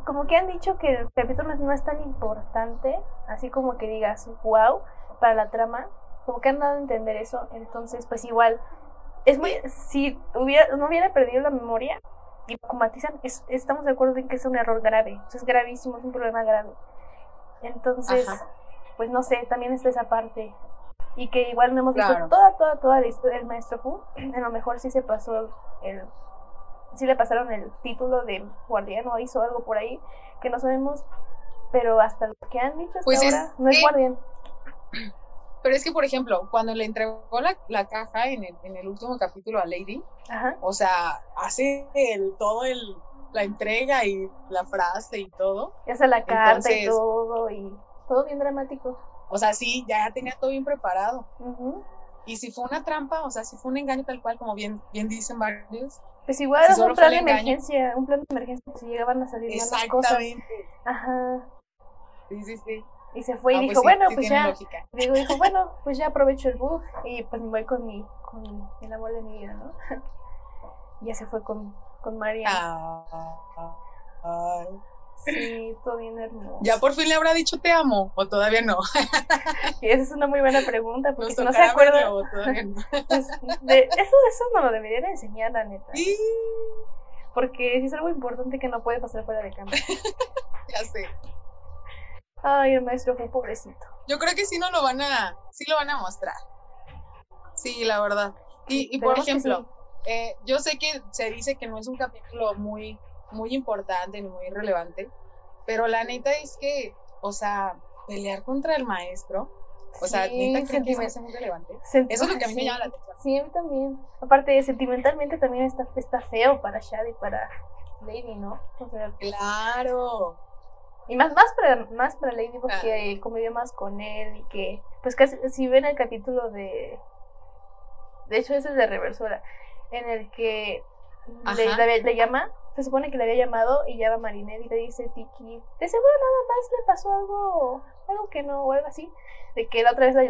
como que han dicho que el capítulo no es tan importante, así como que digas, wow, para la trama, como que han dado a entender eso, entonces pues igual, es muy, si hubiera, no hubiera perdido la memoria y comatizan, estamos de acuerdo en que es un error grave, es gravísimo, es un problema grave. Entonces, pues no sé, también está esa parte y que igual no hemos visto toda, toda, toda la historia del maestro Fu. A lo mejor sí se pasó el. Sí le pasaron el título de guardián o hizo algo por ahí que no sabemos, pero hasta lo que han dicho hasta pues ahora no es guardián. Pero es que, por ejemplo, cuando le entregó la, la caja en el, en el último capítulo a Lady, o sea, hace el, todo el, la entrega y la frase y todo. Y hace la carta y todo, y todo bien dramático. O sea, sí, ya tenía todo bien preparado. Y si fue una trampa, o sea, si fue un engaño tal cual, como bien, bien dicen varios. Pues igual era un plan de emergencia, un plan de emergencia, si llegaban a salir mal las cosas. Ajá. Sí, sí, sí. Y se fue y ah, pues dijo, bueno, pues ya. Digo, dijo, bueno, pues ya aprovecho el bug y pues me voy con mi, con el amor de mi vida, ¿no? y ya se fue con, con María. Ah, ay. Sí, todo bien hermoso. ¿Ya por fin le habrá dicho te amo o todavía no? esa es una muy buena pregunta, porque si no se acuerda. Pues, de, eso, eso no lo deberían enseñar, la neta. Sí. Porque es algo importante que no puede pasar fuera de cámara. ya sé. Ay, el maestro fue pobrecito. Yo creo que sí no lo van a, sí lo van a mostrar. Sí, la verdad. Y, y por ejemplo, eh, yo sé que se dice que no es un capítulo muy muy importante, muy relevante, pero la neta es que, o sea, pelear contra el maestro, o sea, neta creo que es muy relevante. Eso es lo que a mí me llama la atención. Sí, a mí también. Aparte, sentimentalmente también está, está feo para Shad y para, Lady, ¿no? O sea, claro. Y más, más para, más para Lady porque convivió más con él y que, pues casi, si ven el capítulo de, de hecho ese es de Reversora, en el que le, le, llama, se supone que le había llamado y llama a Marinette y le dice Tiki, de seguro nada más le pasó algo, algo que no, o algo así, de que la otra vez la,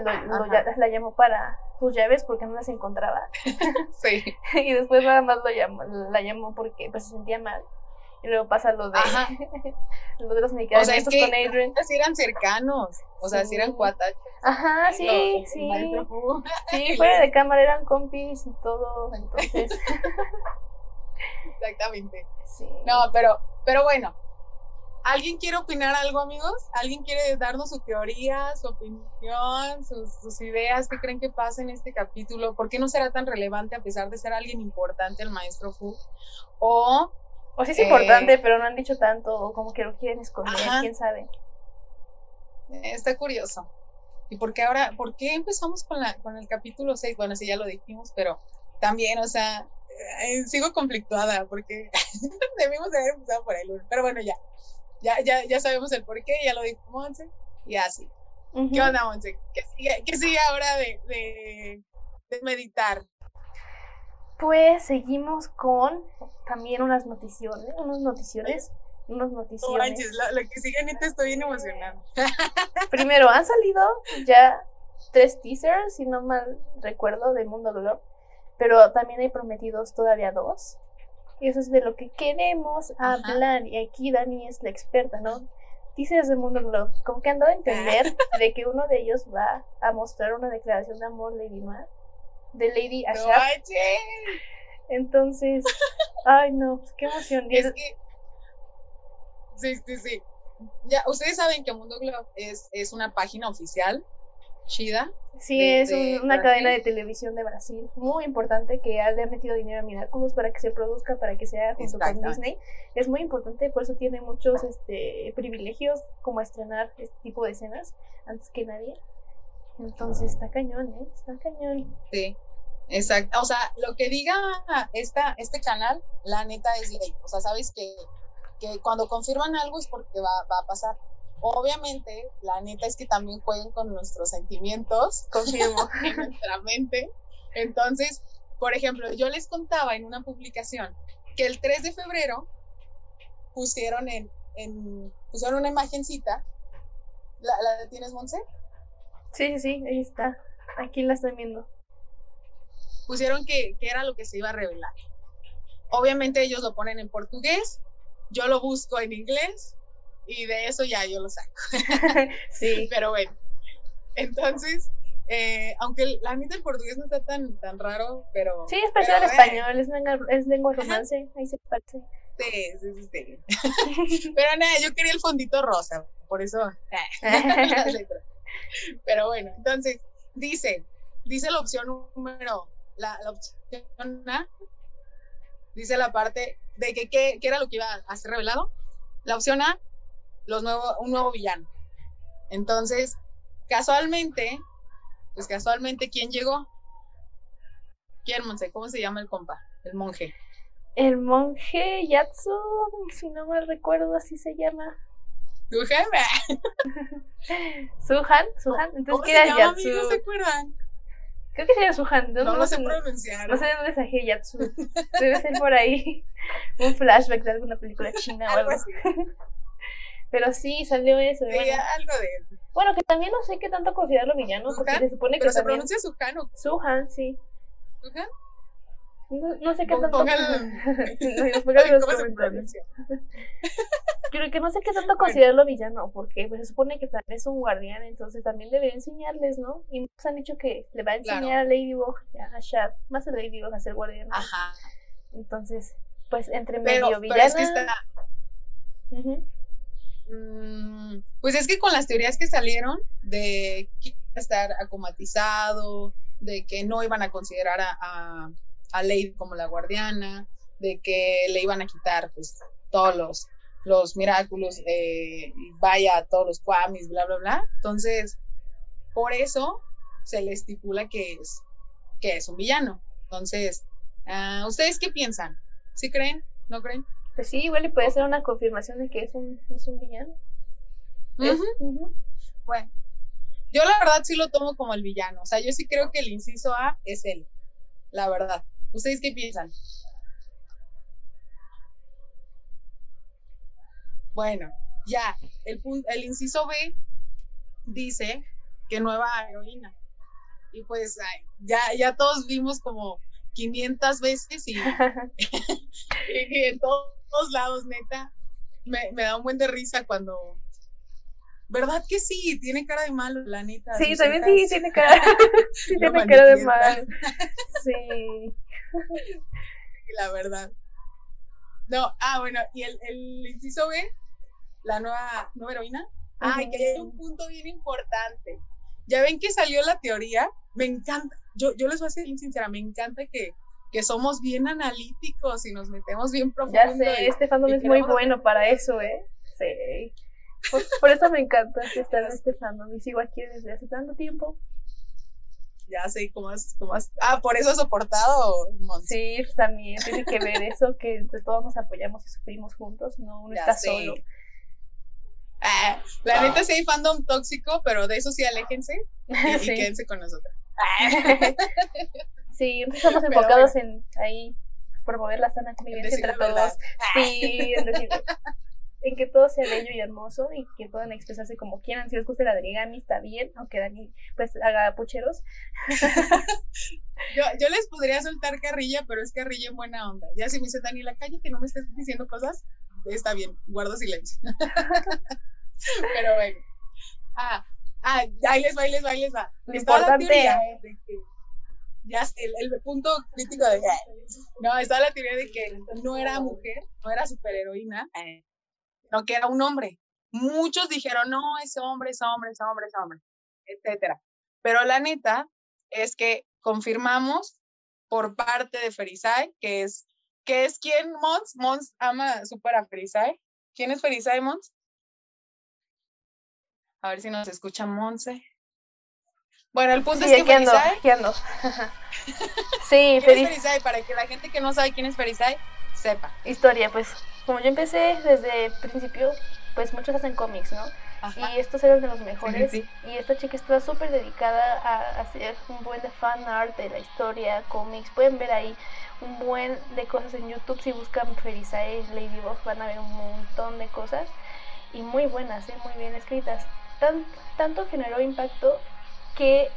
la llamó para sus llaves porque no las encontraba. sí. y después nada más lo llamó, la llamó porque pues se sentía mal. Y luego pasa lo de, lo de los medicamentos con Adrian. Si eran cercanos, o sea, si eran cuatas. Ajá, sí, sí. Sí, fuera de cámara eran compis y todo, entonces. Exactamente. Sí. No, pero, pero bueno. ¿Alguien quiere opinar algo, amigos? ¿Alguien quiere darnos su teoría, su opinión, sus, sus ideas? ¿Qué creen que pasa en este capítulo? ¿Por qué no será tan relevante a pesar de ser alguien importante el maestro Fu? O o sí es importante, eh, pero no han dicho tanto, o como que lo quieren esconder, quién sabe. Está curioso. ¿Y por qué ahora, por qué empezamos con, la, con el capítulo 6? Bueno, sí, ya lo dijimos, pero también, o sea, sigo conflictuada porque debimos haber empezado por el 1. Pero bueno, ya, ya, ya, ya sabemos el por qué, ya lo dijo Monse, y así. ¿Qué onda, Monse? ¿Qué sigue, qué sigue ahora de, de, de meditar? Pues seguimos con también unas noticiones, unos noticiones, unos noticiones. lo, que sigue te estoy bien emocionada. Primero, han salido ya tres teasers, si no mal recuerdo, de Mundo Love, pero también hay prometidos todavía dos. Y eso es de lo que queremos hablar. Y aquí Dani es la experta, ¿no? Teasers de Mundo Love. Como que han dado a entender de que uno de ellos va a mostrar una declaración de amor Lady Mar de Lady Ashab. Entonces, ay no, pues, qué emoción. Es que, sí, sí, sí. Ya, ustedes saben que Mundo Globe es, es una página oficial, chida. Sí, es una cadena de televisión de Brasil muy importante que le ha metido dinero a Miraculous para que se produzca, para que sea junto con Disney. Es muy importante, por eso tiene muchos este, privilegios como estrenar este tipo de escenas antes que nadie. Entonces está cañón, ¿eh? Está cañón. Sí, exacto. O sea, lo que diga esta, este canal, la neta es ley. O sea, sabes que, que cuando confirman algo es porque va, va, a pasar. Obviamente, la neta es que también jueguen con nuestros sentimientos. Confirmo. en nuestra mente. Entonces, por ejemplo, yo les contaba en una publicación que el 3 de febrero pusieron en, en pusieron una imagencita. ¿La, la tienes, Monse? Sí, sí, sí, ahí está. Aquí la estoy viendo. Pusieron que, que era lo que se iba a revelar. Obviamente ellos lo ponen en portugués, yo lo busco en inglés y de eso ya yo lo saco. sí. Pero bueno, entonces, eh, aunque la mitad del portugués no está tan, tan raro, pero... Sí, es parecido al español, es lengua, es lengua romance, ahí se parece. Sí, sí, sí, pero nada, yo quería el fondito rosa, por eso... Pero bueno, entonces, dice, dice la opción número, la, opción A, dice la parte de que qué era lo que iba a ser revelado. La opción A, los nuevo, un nuevo villano. Entonces, casualmente, pues casualmente, ¿quién llegó? ¿Quién, Monse? ¿Cómo se llama el compa? El monje. El monje Yatsu, si no mal recuerdo, así se llama. Suhan. Suhan, Suhan. Entonces, ¿qué era Yatsu? ¿No se acuerdan? Creo que sería Suhan. No, no, sé pronunciar. No sé de dónde saqué Yatsu. Debe ser por ahí un flashback de alguna película china o algo. así. Pero sí, salió eso. Sí, bueno. algo de Bueno, que también no sé qué tanto considerarlo villano, porque se supone que. Pero se pronuncia Suhan o. Suhan, sí. ¿Suhan? No, no sé qué tanto. Creo que no sé qué tanto considerarlo villano, porque pues, se supone que también es un guardián, entonces también debería enseñarles, ¿no? Y nos han dicho que le va a enseñar a Ladybug, a Shad, más a Ladybug a ser guardián. Ajá. Entonces, pues entre medio villano. Pero es que está... pues es que con las teorías que salieron de que iba a estar acomatizado, de que no iban a considerar a a Lady como la guardiana, de que le iban a quitar pues todos los, los Miraculous, eh, vaya, todos los Kwamis, bla, bla, bla. Entonces, por eso se le estipula que es, que es un villano. Entonces, uh, ¿ustedes qué piensan? ¿Sí creen? ¿No creen? Pues sí, igual le puede ser una confirmación de que es un, es un villano. Bueno, yo la verdad sí lo tomo como el villano. O sea, yo sí creo que el inciso A es él. La verdad. ¿Ustedes qué piensan? Bueno, ya, el, el inciso B dice que nueva heroína. Y pues ya, ya todos vimos como 500 veces y, en todos, lados, neta, me, me, da un buen de risa cuando... ¿Verdad que sí? Tiene cara de malo, la neta. Sí, también sí, tiene cara, sí, tiene cara de malo. Sí. La verdad. No, ah, bueno, y el, el inciso B, la nueva, nueva heroína. Ay, que hay un punto bien importante. Ya ven que salió la teoría, me encanta, yo, yo les voy a ser bien sincera, me encanta que, que somos bien analíticos y nos metemos bien profundo. Ya sé, este fandom es muy bueno para eso, ¿eh? Sí. Por, eso me encanta estar en este fandom y sigo aquí desde hace tanto tiempo. Ya sé cómo has, cómo has... Ah, por eso has soportado, Sí, también tiene que ver eso, que entre todos nos apoyamos y sufrimos juntos, no uno está solo. Ah, la neta sí hay fandom tóxico, pero de eso sí aléjense y, quédense con nosotros. sí, estamos enfocados en ahí promover la sana convivencia entre todos. Sí, en decir, en que todo sea bello y hermoso y que puedan expresarse como quieran. Si les gusta la origami, está bien, aunque Dani pues haga pucheros. yo, yo les podría soltar carrilla, pero es carrilla en buena onda. Ya si me dice Dani, la calle que no me estés diciendo cosas, está bien, guardo silencio. Pero bueno. Ah, ah, ahí les va, ahí les va, ahí les va. importante. ya el, el, punto crítico de no, está la teoría de que no era mujer, no era superheroína, sino que era un hombre. Muchos dijeron, no, es hombre, es hombre, es hombre, es hombre, etcétera. Pero la neta es que confirmamos por parte de Ferizai que es que es quien Mons, Mons ama super a Ferizai. ¿Quién es Ferizai Mons? A ver si nos escucha Monse. Bueno, el punto es que Ferizai. sí, Ferizai. Para que la gente que no sabe quién es Ferizai sepa. Historia, pues como yo empecé desde el principio, pues muchos hacen cómics, ¿no? Y estos eran de los mejores. Y esta chica está súper dedicada a hacer un buen de fan art de la historia, cómics. Pueden ver ahí un buen de cosas en YouTube. Si buscan Ferizai Ladybug van a ver un montón de cosas. Y muy buenas, ¿eh? muy bien escritas tanto generó impacto que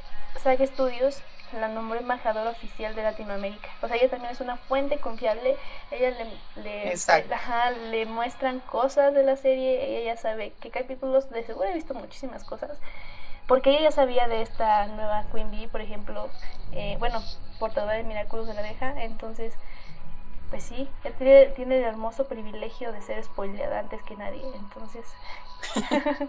Saga Studios la nombró embajadora oficial de Latinoamérica. O sea, ella también es una fuente confiable. Ella le, le, le muestran cosas de la serie. Ella ya sabe qué capítulos. De seguro he visto muchísimas cosas. Porque ella ya sabía de esta nueva Queen Bee, por ejemplo. Eh, bueno, portadora de Milagros de la Abeja. Entonces, pues sí, tiene, tiene el hermoso privilegio de ser spoileada antes que nadie. Entonces.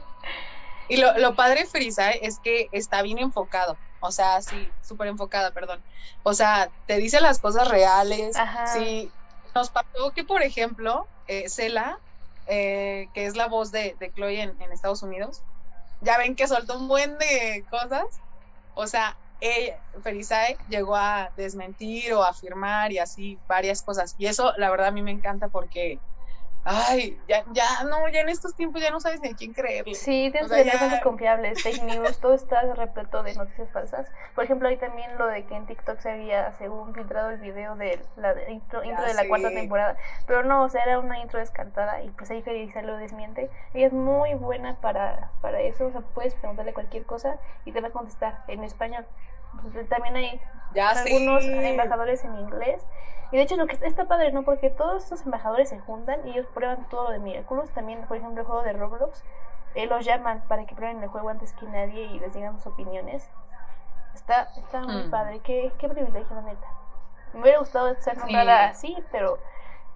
Y lo, lo padre de Frisa es que está bien enfocado. O sea, sí, súper enfocada, perdón. O sea, te dice las cosas reales. Sí. Nos pasó que, por ejemplo, eh, Cela, eh, que es la voz de, de Chloe en, en, Estados Unidos, ya ven que soltó un buen de cosas. O sea, ella, Ferisae llegó a desmentir o afirmar y así varias cosas. Y eso, la verdad, a mí me encanta porque ay, ya, ya, no, ya en estos tiempos ya no sabes ni a quién creerle. Sí, tienes que fuentes confiables, fake news, todo está repleto de noticias falsas. Por ejemplo, hay también lo de que en TikTok se había, según, filtrado el video de la intro, intro de la cuarta temporada, pero no, o sea, era una intro descartada y pues ahí Felisa lo desmiente. Ella es muy buena para, para eso, o sea, puedes preguntarle cualquier cosa y te va a contestar en español. También hay algunos embajadores en inglés y de hecho lo que está padre, ¿no? Porque todos estos embajadores se juntan y ellos prueban todo lo de Miraculous. También, por ejemplo, el juego de Roblox, eh, los llaman para que prueben el juego antes que nadie y les digan sus opiniones. Está, está muy mm. padre. Qué, qué privilegio, la neta. Me hubiera gustado ser nombrada así, pero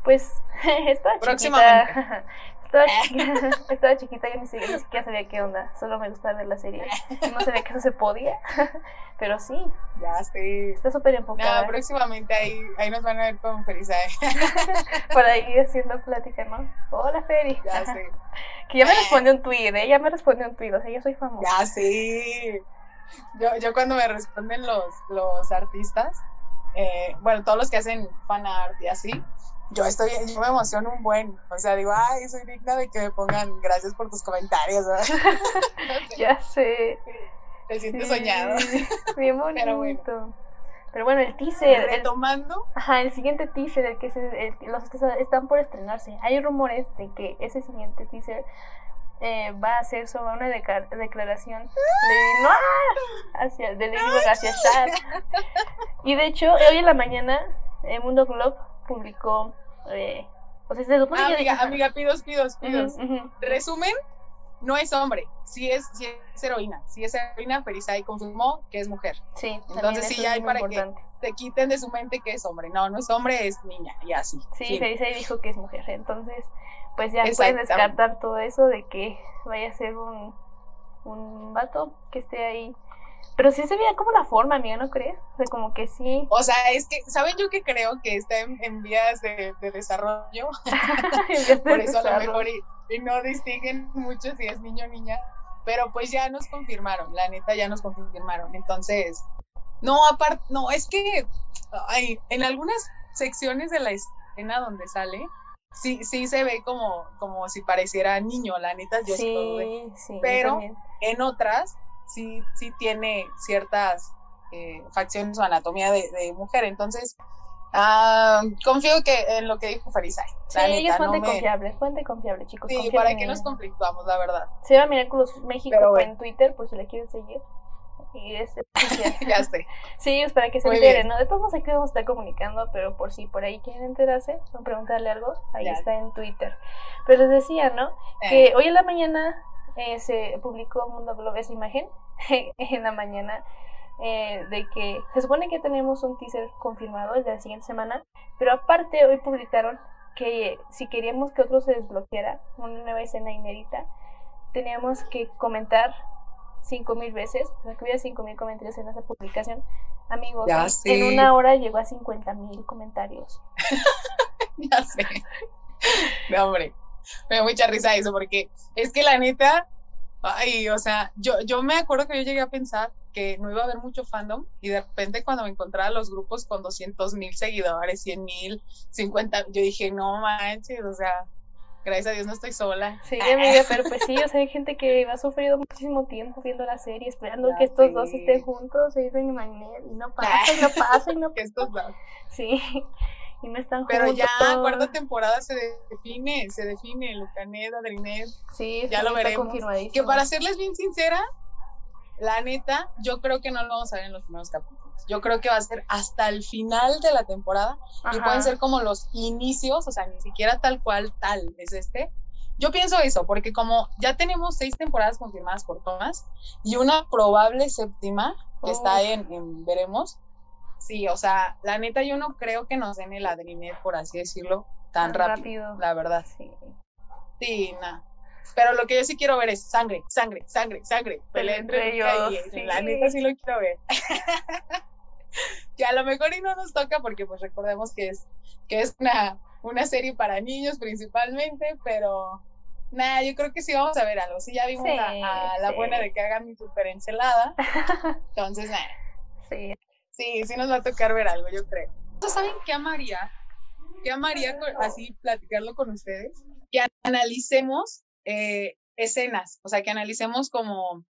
pues estaba chiquita. Estaba chiquita, estaba chiquita, yo ni siquiera, sabía qué onda, solo me gustaba ver la serie. No sabía que eso se podía, pero sí. Ya sí. Está súper enfocada. No, próximamente ahí, ahí nos van a ver con Felizae. Por ahí haciendo plática, ¿no? Hola, Feri. Ya sí. Que ya me respondió un tweet, ¿eh? Ya me respondió un tweet, o sea, yo soy famosa. Ya sí. Yo, yo cuando me responden los, los artistas, eh, bueno, todos los que hacen fan art y así, yo estoy, yo me emociono un buen, o sea, digo, ay, soy digna de que me pongan gracias por tus comentarios, ya sé. Te sientes soñado. Bien bonito. Pero bueno. Pero bueno, el teaser. Retomando. ajá, el siguiente teaser, el que se, los que están por estrenarse. Hay rumores de que ese siguiente teaser eh, va a ser sobre una declaración de, no, hacia, de Lady hacia Shad. Y de hecho, hoy en la mañana, el Mundo Globe publicó. Eh, o sea, se supone amiga, amiga, pidos, pidos, pidos. Resumen: no es hombre, sí es, sí es heroína. Si es heroína, Ferizai confirmó que es mujer. Sí, entonces sí, ya hay para que se quiten de su mente que es hombre. No, no es hombre, es niña, y así. Sí, Ferizai dijo que es mujer. Entonces, pues ya pueden descartar todo eso de que vaya a ser un, un vato que esté ahí. Pero sí se veía como la forma, amiga, ¿no crees? O sea, como que sí. O sea, es que, ¿saben yo que creo que está en, vías de, desarrollo? Por eso a lo mejor y, no distinguen mucho si es niño o niña. Pero pues ya nos confirmaron, la neta ya nos confirmaron. Entonces, no, aparte, no, es que ay, en algunas secciones de la escena donde sale, sí, sí se ve como, como si pareciera niño, la neta, yo sí, sí Pero en otras sí, sí tiene ciertas eh, facciones o anatomía de, mujer. Entonces, ah, confío que en lo que dijo Farisay. Sí, ella es fuente confiable, fuente confiable, chicos. Sí, para que nos conflictuamos, la verdad. Se va a mirar Cruz México en Twitter por si le quieren seguir. Y es ya sé. Sí, es para que se enteren, ¿no? De todos modos aquí vamos a estar comunicando, pero por si por ahí quieren enterarse o preguntarle algo, ahí está en Twitter. Pero les decía, ¿no? Eh. Que hoy en la mañana eh, se publicó Mundo Globo esa imagen en la mañana eh, de que se supone que tenemos un teaser confirmado el de la siguiente semana, pero aparte hoy publicaron que si queríamos que otro se desbloqueara, una nueva escena inédita, teníamos que comentar cinco mil veces, o sea, que hubiera cinco mil comentarios en esa publicación. Amigos, en una hora llegó a 50 mil comentarios. ya sé. No, hombre, me da mucha risa eso, porque es que la neta, ay, o sea, yo, yo me acuerdo que yo llegué a pensar que no iba a haber mucho fandom y de repente cuando me encontraba los grupos con 200 mil seguidores, 100 mil, 50, yo dije, no manches, o sea, gracias a Dios no estoy sola. Sí, amiga, pero pues sí, o sea, hay gente que ha sufrido muchísimo tiempo viendo la serie, esperando que estos dos estén juntos, y no pasa, y no pasa, y no pasa. estos dos. Sí, y no están Pero ya, cuarta temporada se define, se define, Lucanet, Adrinet. Sí, ya lo veremos. Que para serles bien sincera, la neta, yo creo que no lo vamos a ver en los primeros capítulos. Yo creo que va a ser hasta el final de la temporada y pueden ser como los inicios, o sea, ni siquiera tal cual tal es este. Yo pienso eso, porque como ya tenemos seis temporadas confirmadas por Thomas y una probable séptima que está en, en veremos, Sí, o sea, la neta yo no creo que nos den el adrinet, por así decirlo, tan, rápido, la verdad. Sí. Sí, nada. Pero lo que yo sí quiero ver es sangre, sangre, sangre, sangre. Pelea entre ellos. La neta sí lo quiero ver. que a lo mejor y no nos toca porque pues recordemos que es, que es una, una serie para niños principalmente, pero nada, yo creo que sí vamos a ver algo. Sí, ya vimos a, la buena de que haga mi super encelada. Entonces, nada. Sí. Sí, sí nos va a tocar ver algo, yo creo. ¿Saben qué amaría? ¿Qué amaría así platicarlo con ustedes? Que analicemos eh, escenas, o sea, que analicemos como,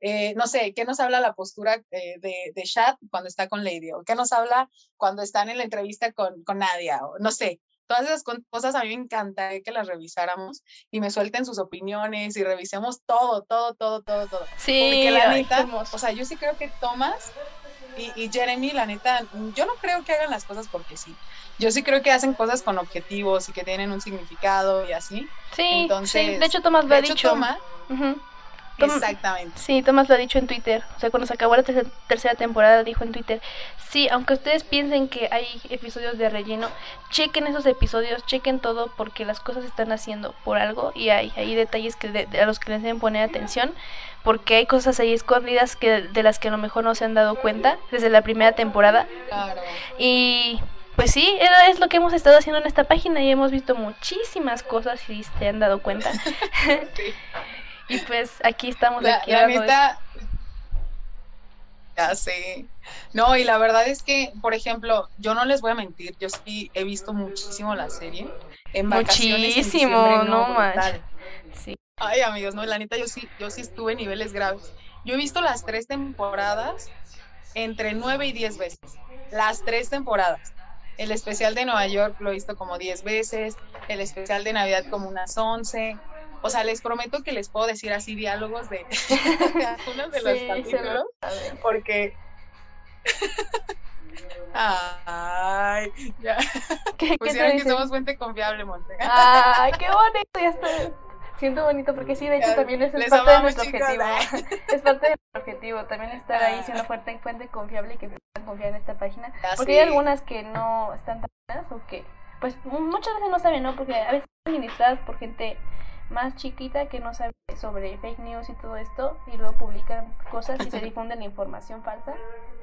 eh, no sé, qué nos habla la postura eh, de, de Shad cuando está con Lady, o qué nos habla cuando están en la entrevista con, con Nadia, o no sé. Todas esas cosas a mí me encantaría que las revisáramos y me suelten sus opiniones y revisemos todo, todo, todo, todo, todo. Sí, Porque la neta, o sea, yo sí creo que Thomas y, Jeremy, la neta, yo no creo que hagan las cosas porque sí. Yo sí creo que hacen cosas con objetivos y que tienen un significado y así. Sí, Entonces, de hecho Tomás lo ha dicho. Exactamente. Sí, Tomás lo ha dicho en Twitter. O sea, cuando se acabó la tercera, temporada, dijo en Twitter: Sí, aunque ustedes piensen que hay episodios de relleno, chequen esos episodios, chequen todo, porque las cosas se están haciendo por algo y hay, hay detalles que a los que les deben poner atención porque hay cosas ahí escondidas que de las que a lo mejor no se han dado cuenta desde la primera temporada. Claro. Y pues sí, es lo que hemos estado haciendo en esta página y hemos visto muchísimas cosas y se han dado cuenta. y pues aquí estamos. La, aquí la neta, Ya sé. No, y la verdad es que, por ejemplo, yo no les voy a mentir, yo sí he visto muchísimo la serie. En muchísimo, no más. Sí. Ay, amigos, no, la neta, yo sí, yo sí estuve en niveles graves. Yo he visto las tres temporadas entre nueve y diez veces. Las tres temporadas. El especial de Nueva York lo he visto como diez veces, el especial de Navidad como unas once, o sea, les prometo que les puedo decir así diálogos de, algunos de los capítulos, porque... Ay, ya. ¿Qué, Pusieron que somos fuente confiable, Monte. Ay, qué bonito, ya está. Siento bonito porque sí, de hecho también es, es parte de nuestro objetivo. es parte de nuestro objetivo, también estar ahí siendo fuerte, fuente confiable y que puedan confiar en esta página. porque hay algunas que no están tan buenas o que, pues muchas veces no saben, ¿no? Porque a veces están administradas por gente más chiquita que no sabe sobre fake news y todo esto y luego publican cosas y se difunden información falsa.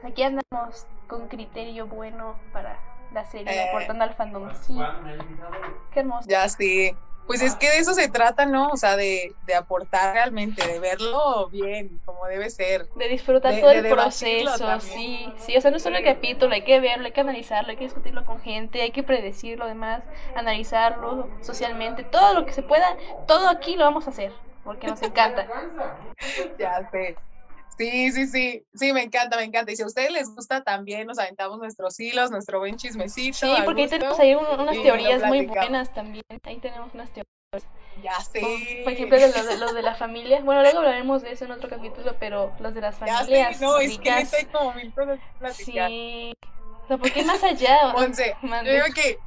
Aquí andamos con criterio bueno para la serie, eh. aportando al fandom. Sí. Qué hermoso. Ya sí. Pues es que de eso se trata, ¿no? O sea, de, de aportar realmente, de verlo bien, como debe ser. De disfrutar todo el proceso, sí, sí. O sea, no es solo el capítulo, hay que verlo, hay que analizarlo, hay que discutirlo con gente, hay que predecirlo, además, analizarlo socialmente, todo lo que se pueda, todo aquí lo vamos a hacer, porque nos encanta. ya sé. Sí, sí, sí, sí, me encanta, me encanta. Y si a ustedes les gusta también, nos aventamos nuestros hilos, nuestro buen chismecito. Sí, porque ahí tenemos ahí unas teorías muy buenas también. Ahí tenemos unas teorías. Ya sé. por ejemplo, de los, de los de la familia. Bueno, luego hablaremos de eso en otro capítulo, pero los de las familias. Ya sé, no, es que hay como mil cosas platicar. Sí. O sea, ¿por qué más allá? Monse, yo digo que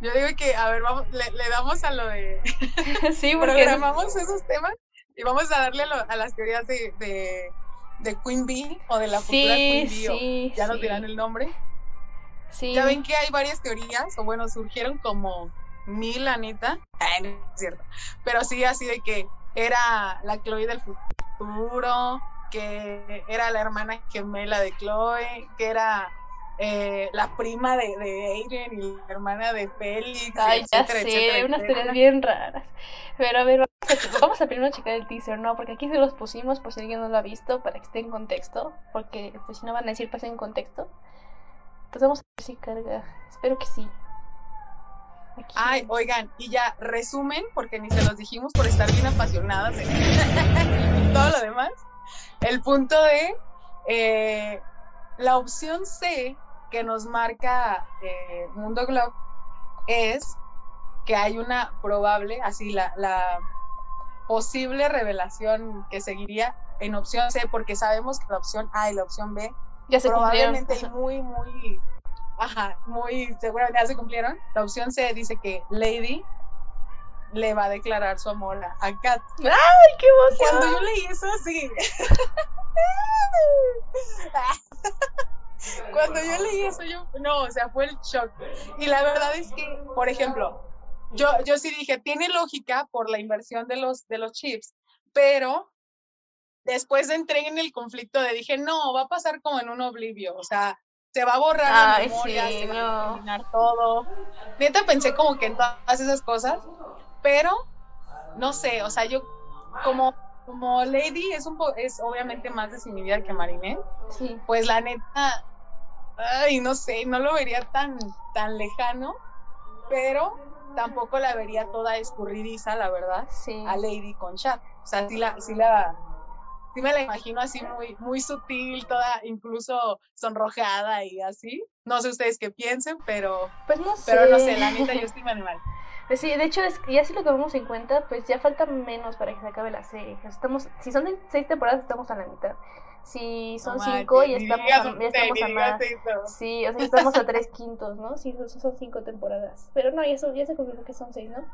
yo digo que, a ver, vamos, le, le damos a lo de. sí, porque. Programamos esos temas y vamos a darle a, las teorías de, de, Queen Bee o de la futura Queen Bee. Sí, ya nos dirán el nombre. Sí. Ya ven que hay varias teorías, o bueno, surgieron como mil. Ay, no es cierto. Pero sí, así de que era la Chloe del futuro, que era la hermana gemela de Chloe, que era eh, la prima de, de Aiden y la hermana de Félix. Ay, ya sé, unas teorías bien raras. Pero a ver, vamos a, primero checar el teaser, ¿no? Porque aquí se los pusimos por si alguien no lo ha visto, para que esté en contexto. Porque pues si no van a decir, pasen en contexto. Entonces vamos a ver si carga. Espero que sí. Ay, oigan, y ya, resumen, porque ni se los dijimos por estar bien apasionadas en todo lo demás. El punto de eh, la opción C que nos marca eh, Mundo Globe es que hay una probable, así la, la posible revelación que seguiría en opción C, porque sabemos que la opción A y la opción B ya se probablemente y muy, muy, ajá, muy seguramente ya se cumplieron. La opción C dice que Lady le va a declarar su amor a Kat. ¡Ay, qué emoción! Cuando yo leí eso, sí. Cuando yo leí eso, yo, no, o sea, fue el shock. Y la verdad es que, por ejemplo, yo, yo sí dije, tiene lógica por la inversión de los, de los chips, pero después entré en el conflicto de dije, no, va a pasar como en un oblivio, o sea, se va a borrar la memoria, se va a eliminar todo. Neta pensé como que en todas esas cosas, pero no sé, o sea, yo como como Lady es un es obviamente más desinhibida que Marinette, sí. pues la neta, ay, no sé, no lo vería tan, tan lejano, pero tampoco la vería toda escurridiza, la verdad, sí. a Lady con chat. O sea, sí la, sí la, sí me la imagino así muy, muy sutil, toda incluso sonrojeada y así. No sé ustedes qué piensen, pero, pues no sé. pero no sé, la neta yo estoy animal. Pues sí, de hecho, es, ya si lo tomamos en cuenta, pues ya falta menos para que se acabe la serie. Estamos, si son seis temporadas, estamos a la mitad. Si son cinco, ya estamos, a, ya estamos a más. Sí, o sea, estamos a tres quintos, ¿no? Sí, son cinco temporadas. Pero no, ya, ya se confirmó que son seis, ¿no?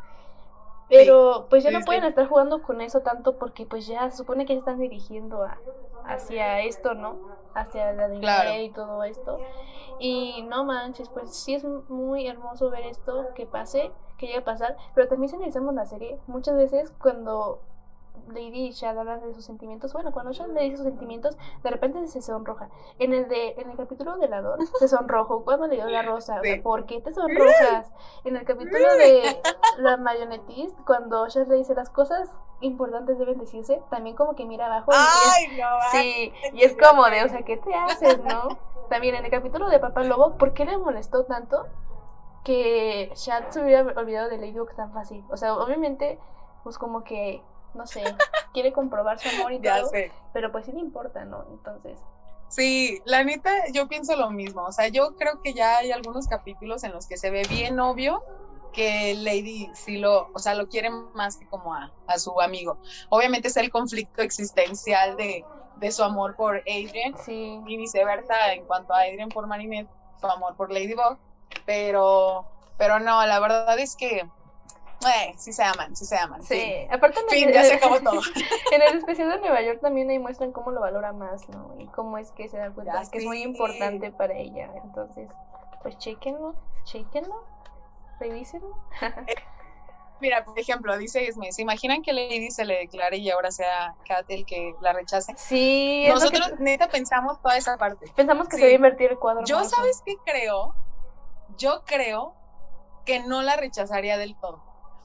Pero pues ya no pueden estar jugando con eso tanto porque pues ya se supone que se están dirigiendo a, hacia esto, ¿no? Hacia la dinero y todo esto. Y no manches, pues sí es muy hermoso ver esto que pase, que llegue a pasar. Pero también si analizamos la serie, muchas veces cuando Lady y Shad hablan de sus sentimientos, bueno, cuando Shad le dice sus sentimientos, de repente se sonroja. En el de en el capítulo de la Dor se sonrojó cuando le dio la rosa. O sea, ¿por qué te sonrojas? En el capítulo de la marionetist, cuando Shad le dice las cosas importantes deben decirse, también como que mira abajo. Ay, no, sí, y es como de, o sea, ¿qué te haces, no? También en el capítulo de Papá Lobo, ¿por qué le molestó tanto que Shad se hubiera olvidado de Ladybug tan fácil? O sea, obviamente, pues como que, no sé, quiere comprobar su amor y todo, pero pues sí le importa, ¿no? Entonces... Sí, la neta, yo pienso lo mismo. O sea, yo creo que ya hay algunos capítulos en los que se ve bien obvio que Lady sí lo, o sea, lo quiere más que como a, a su amigo. Obviamente es el conflicto existencial de, de su amor por Adrian sí. y viceversa en cuanto a Adrian por Marinette, su amor por Ladybug, pero, pero no, la verdad es que eh, sí se aman, sí se aman. Sí, aparte en el, ya se acabó todo. en el especial de Nueva York también ahí muestran cómo lo valora más, ¿no? Y cómo es que se da cuenta que es muy importante para ella. Entonces, pues chequenlo, chequenlo, revísenlo. Mira, por ejemplo, dice Esme, ¿se imaginan que Lady se le declare y ahora sea Kat el que la rechace? Sí. Nosotros neta pensamos toda esa parte. Pensamos que se va a invertir el cuadro. Yo, ¿sabes qué creo? Yo creo que no la rechazaría del todo.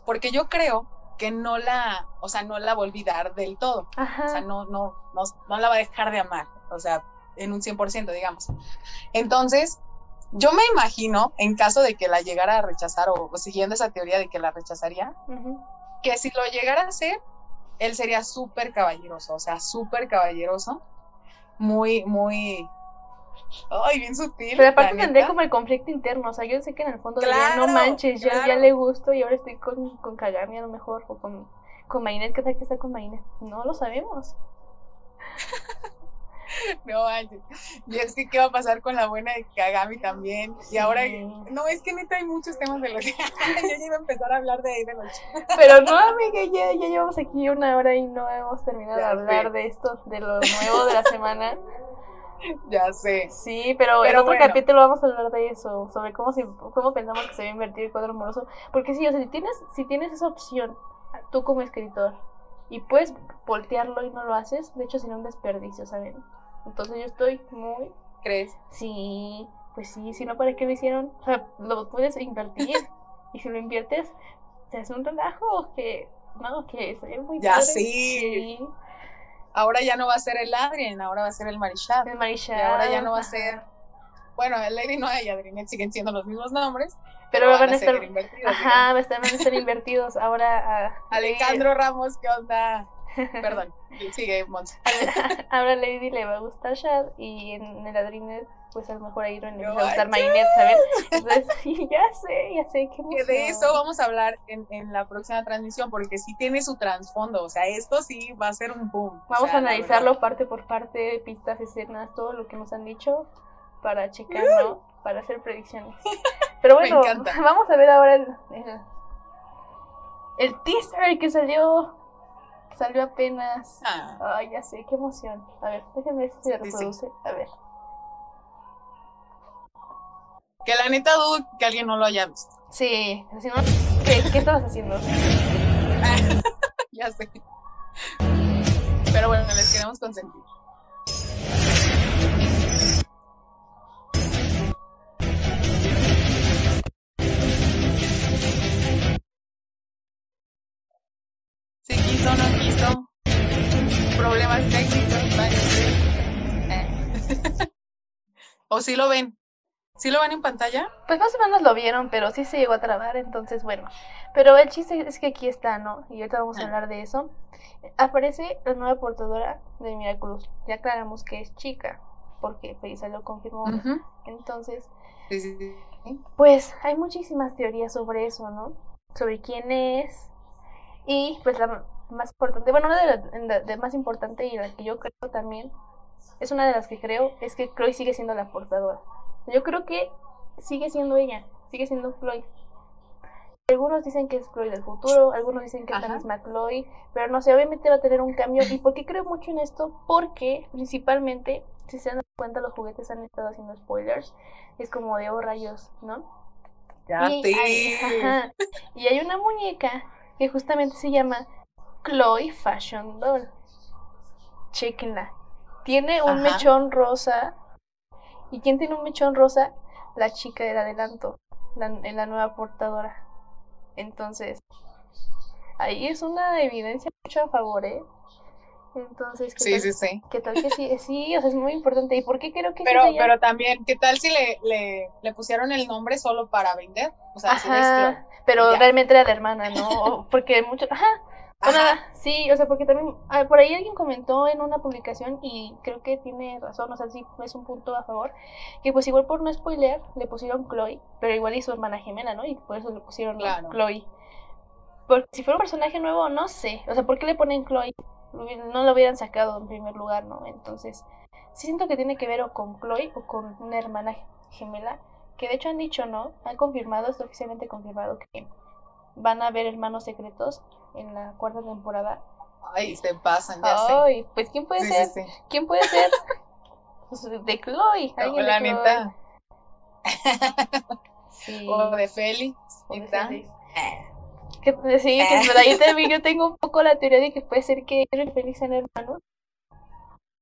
Porque yo creo que no la, o sea, no la va a olvidar del todo. Ajá. O sea, no, no, no, no la va a dejar de amar. O sea, en un 100%, digamos. Entonces, yo me imagino, en caso de que la llegara a rechazar, o, o siguiendo esa teoría de que la rechazaría, que si lo llegara a hacer, él sería súper caballeroso, o sea, súper caballeroso, muy, muy, ay, bien sutil. Pero aparte tendría como el conflicto interno, o sea, yo sé que en el fondo diría, no Claro, manches, yo ya claro. le gusto y ahora estoy con, con Kagami a lo mejor, o con, con Mainet, ¿qué tal que está con Mainet? No lo sabemos. No manches. Y es que, ¿qué va a pasar con la buena de Kagami también? Y ahora, no, es que neta hay muchos temas de los que yo ya iba a empezar a hablar de ahí de los Pero no, amiga, ya, ya llevamos aquí una hora y no hemos terminado de hablar de esto, de lo nuevo de la semana. Ya sé. Sí, pero, en otro bueno. capítulo vamos a hablar de eso, sobre cómo, se, cómo pensamos que se va a invertir el cuadro amoroso. Porque sí, o sea, si tienes, si tienes esa opción, tú como escritor, y puedes voltearlo y no lo haces, de hecho sería un desperdicio, ¿saben? Entonces yo estoy muy... ¿Crees? Sí, pues sí, si no, ¿para qué lo hicieron? O sea, lo puedes invertir, y si lo inviertes, se hace un relajo que... No, que sería muy Ya padre. sí. Sí, Ahora ya no va a ser el Adrien, ahora va a ser el Marichal. el Marisha. Y ahora ya no va a ser. Bueno, el Lady Noah y Adrinet siguen siendo los mismos nombres, Pero van, van a estar... invertidos. Ajá, van a estar, invertidos. Ahora Alejandro Ramos, ¿qué onda? Perdón, sigue Monza. Ahora a Lady le va a gustar Shad y en el Adrinet, pues a lo mejor a Iron le No va a gustar manches. Mainet, ¿saben? Entonces, sí, ya sé, ya sé, qué Que de eso vamos a hablar en, en la próxima transmisión, porque sí tiene su trasfondo, o sea, esto sí va a ser un boom. o Vamos sea, a analizarlo parte por parte, pistas, escenas, todo lo que nos han dicho para checar, ¿no? Para hacer predicciones. Pero bueno, vamos a ver ahora el, el, el teaser que salió. Salió apenas. Ah, Ay, ya sé, qué emoción. A ver, déjenme ver si se reproduce. A ver. Que la neta dudo que alguien no lo haya visto. Sí, si no, ¿qué, qué estabas haciendo? ya sé. Pero bueno, les queremos consentir. Sí quiso, no quiso. Problemas técnicos, parece. Eh. ¿O sí lo ven? ¿Sí lo ven en pantalla? Pues más o menos lo vieron, pero sí se llegó a trabar, entonces bueno. Pero el chiste es que aquí está, ¿no? Y ahorita vamos a Ah. hablar de eso. Aparece la nueva portadora de Miraculous. Ya aclaramos que es chica, porque Felisa lo confirmó. Entonces, Sí, sí, sí. pues hay muchísimas teorías sobre eso, ¿no? Sobre quién es. Y pues la más importante, bueno, una de las más importante y la que yo creo también, es una de las que creo, es que Chloe sigue siendo la portadora. Yo creo que sigue siendo ella, sigue siendo Chloe. Algunos dicen que es Chloe del futuro, algunos dicen que es la misma Chloe, pero no sé, obviamente va a tener un cambio. ¿Y por qué creo mucho en esto? Porque principalmente, si se dan cuenta, los juguetes han estado haciendo spoilers. Es como de oh rayos, ¿no? Ya y, sí. hay, ajá, y hay una muñeca que justamente se llama Chloe Fashion Doll. Chequenla. Tiene un mechón rosa. ¿Y quién tiene un mechón rosa? La chica del adelanto, en la nueva portadora. Entonces, ahí es una evidencia mucho a favor, ¿eh? Entonces, ¿qué sí, tal, sí, sí. ¿qué tal que sí? Sí, o sea, es muy importante. ¿Y por qué creo que pero, Pero también, ¿qué tal si le, le, le, pusieron el nombre solo para vender? O sea, Ajá, pero realmente era la hermana, ¿no? Porque mucho... Ajá, nada, sí, o sea, porque también ah, por ahí alguien comentó en una publicación y creo que tiene razón, o sea, sí es un punto a favor, que pues igual por no spoiler le pusieron Chloe, pero igual y su hermana gemela, ¿no? Y por eso le pusieron Chloe. Porque si fuera un personaje nuevo, no sé, o sea, ¿por qué le ponen Chloe? No lo hubieran sacado en primer lugar, ¿no? Entonces, sí siento que tiene que ver o con Chloe o con una hermana gemela, que de hecho han dicho, ¿no? Han confirmado, está oficialmente confirmado que van a haber hermanos secretos en la cuarta temporada. Ay, se pasan, ya Ay, pues ¿quién puede ser? ¿Quién puede ser? Pues, de Chloe. No, la neta. sí. O de Félix. O de Félix. Que, sí, que por ahí también yo tengo un poco la teoría de que puede ser que y Félix sean hermanos.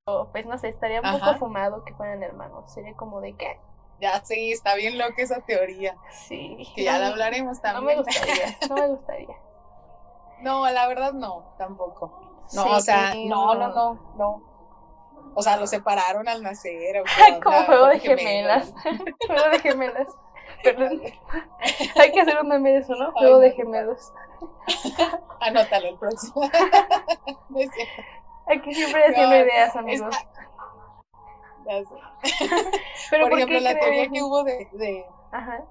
O pues no sé, estaría un poco fumado que fueran hermanos. Sería como de qué. Ya sí, está bien loca esa teoría. Sí. Que ya la hablaremos también. No me gustaría, no me gustaría. No, la verdad no, tampoco. No, o sea, no, no, no, no. O sea, lo separaron al nacer. Como juego de gemelas. juego de gemelas. Perdón. Hay que hacer un meme de eso, ¿no? Juego de gemelos. Anótalo el próximo. Aquí siempre haciendo ideas, amigos. Pero por, ejemplo, la teoría que hubo de, de... Ajá.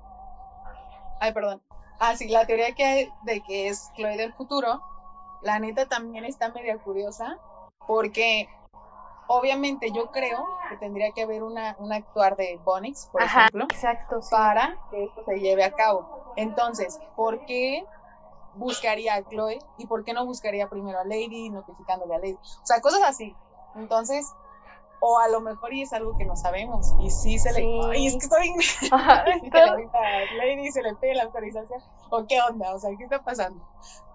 Ay, perdón. Ah, sí, la teoría que hay de que es Chloe del futuro, la neta también está media curiosa, porque obviamente yo creo que tendría que haber una, un actuar de Bonix, por ejemplo, exacto, para que esto se lleve a cabo. Entonces, ¿por qué buscaría a Chloe y por qué no buscaría primero a Lady, notificándole a Lady? O sea, cosas así. Entonces, o a lo mejor y es algo que no sabemos y sí se le y es que estoy Lady se le pide la autorización o qué onda o sea qué está pasando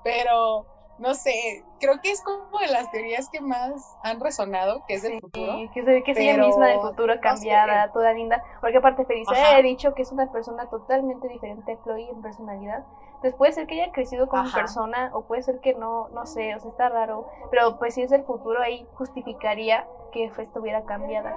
pero no sé creo que es como de las teorías que más han resonado que es del futuro que, se, que es ella misma del futuro cambiada toda linda. Porque aparte Felicia ha dicho que es una persona totalmente diferente a Chloe en personalidad. Pues puede ser que haya crecido como persona o puede ser que no, no sé, o sea, está raro, pero pues si es el futuro ahí justificaría que estuviera cambiada.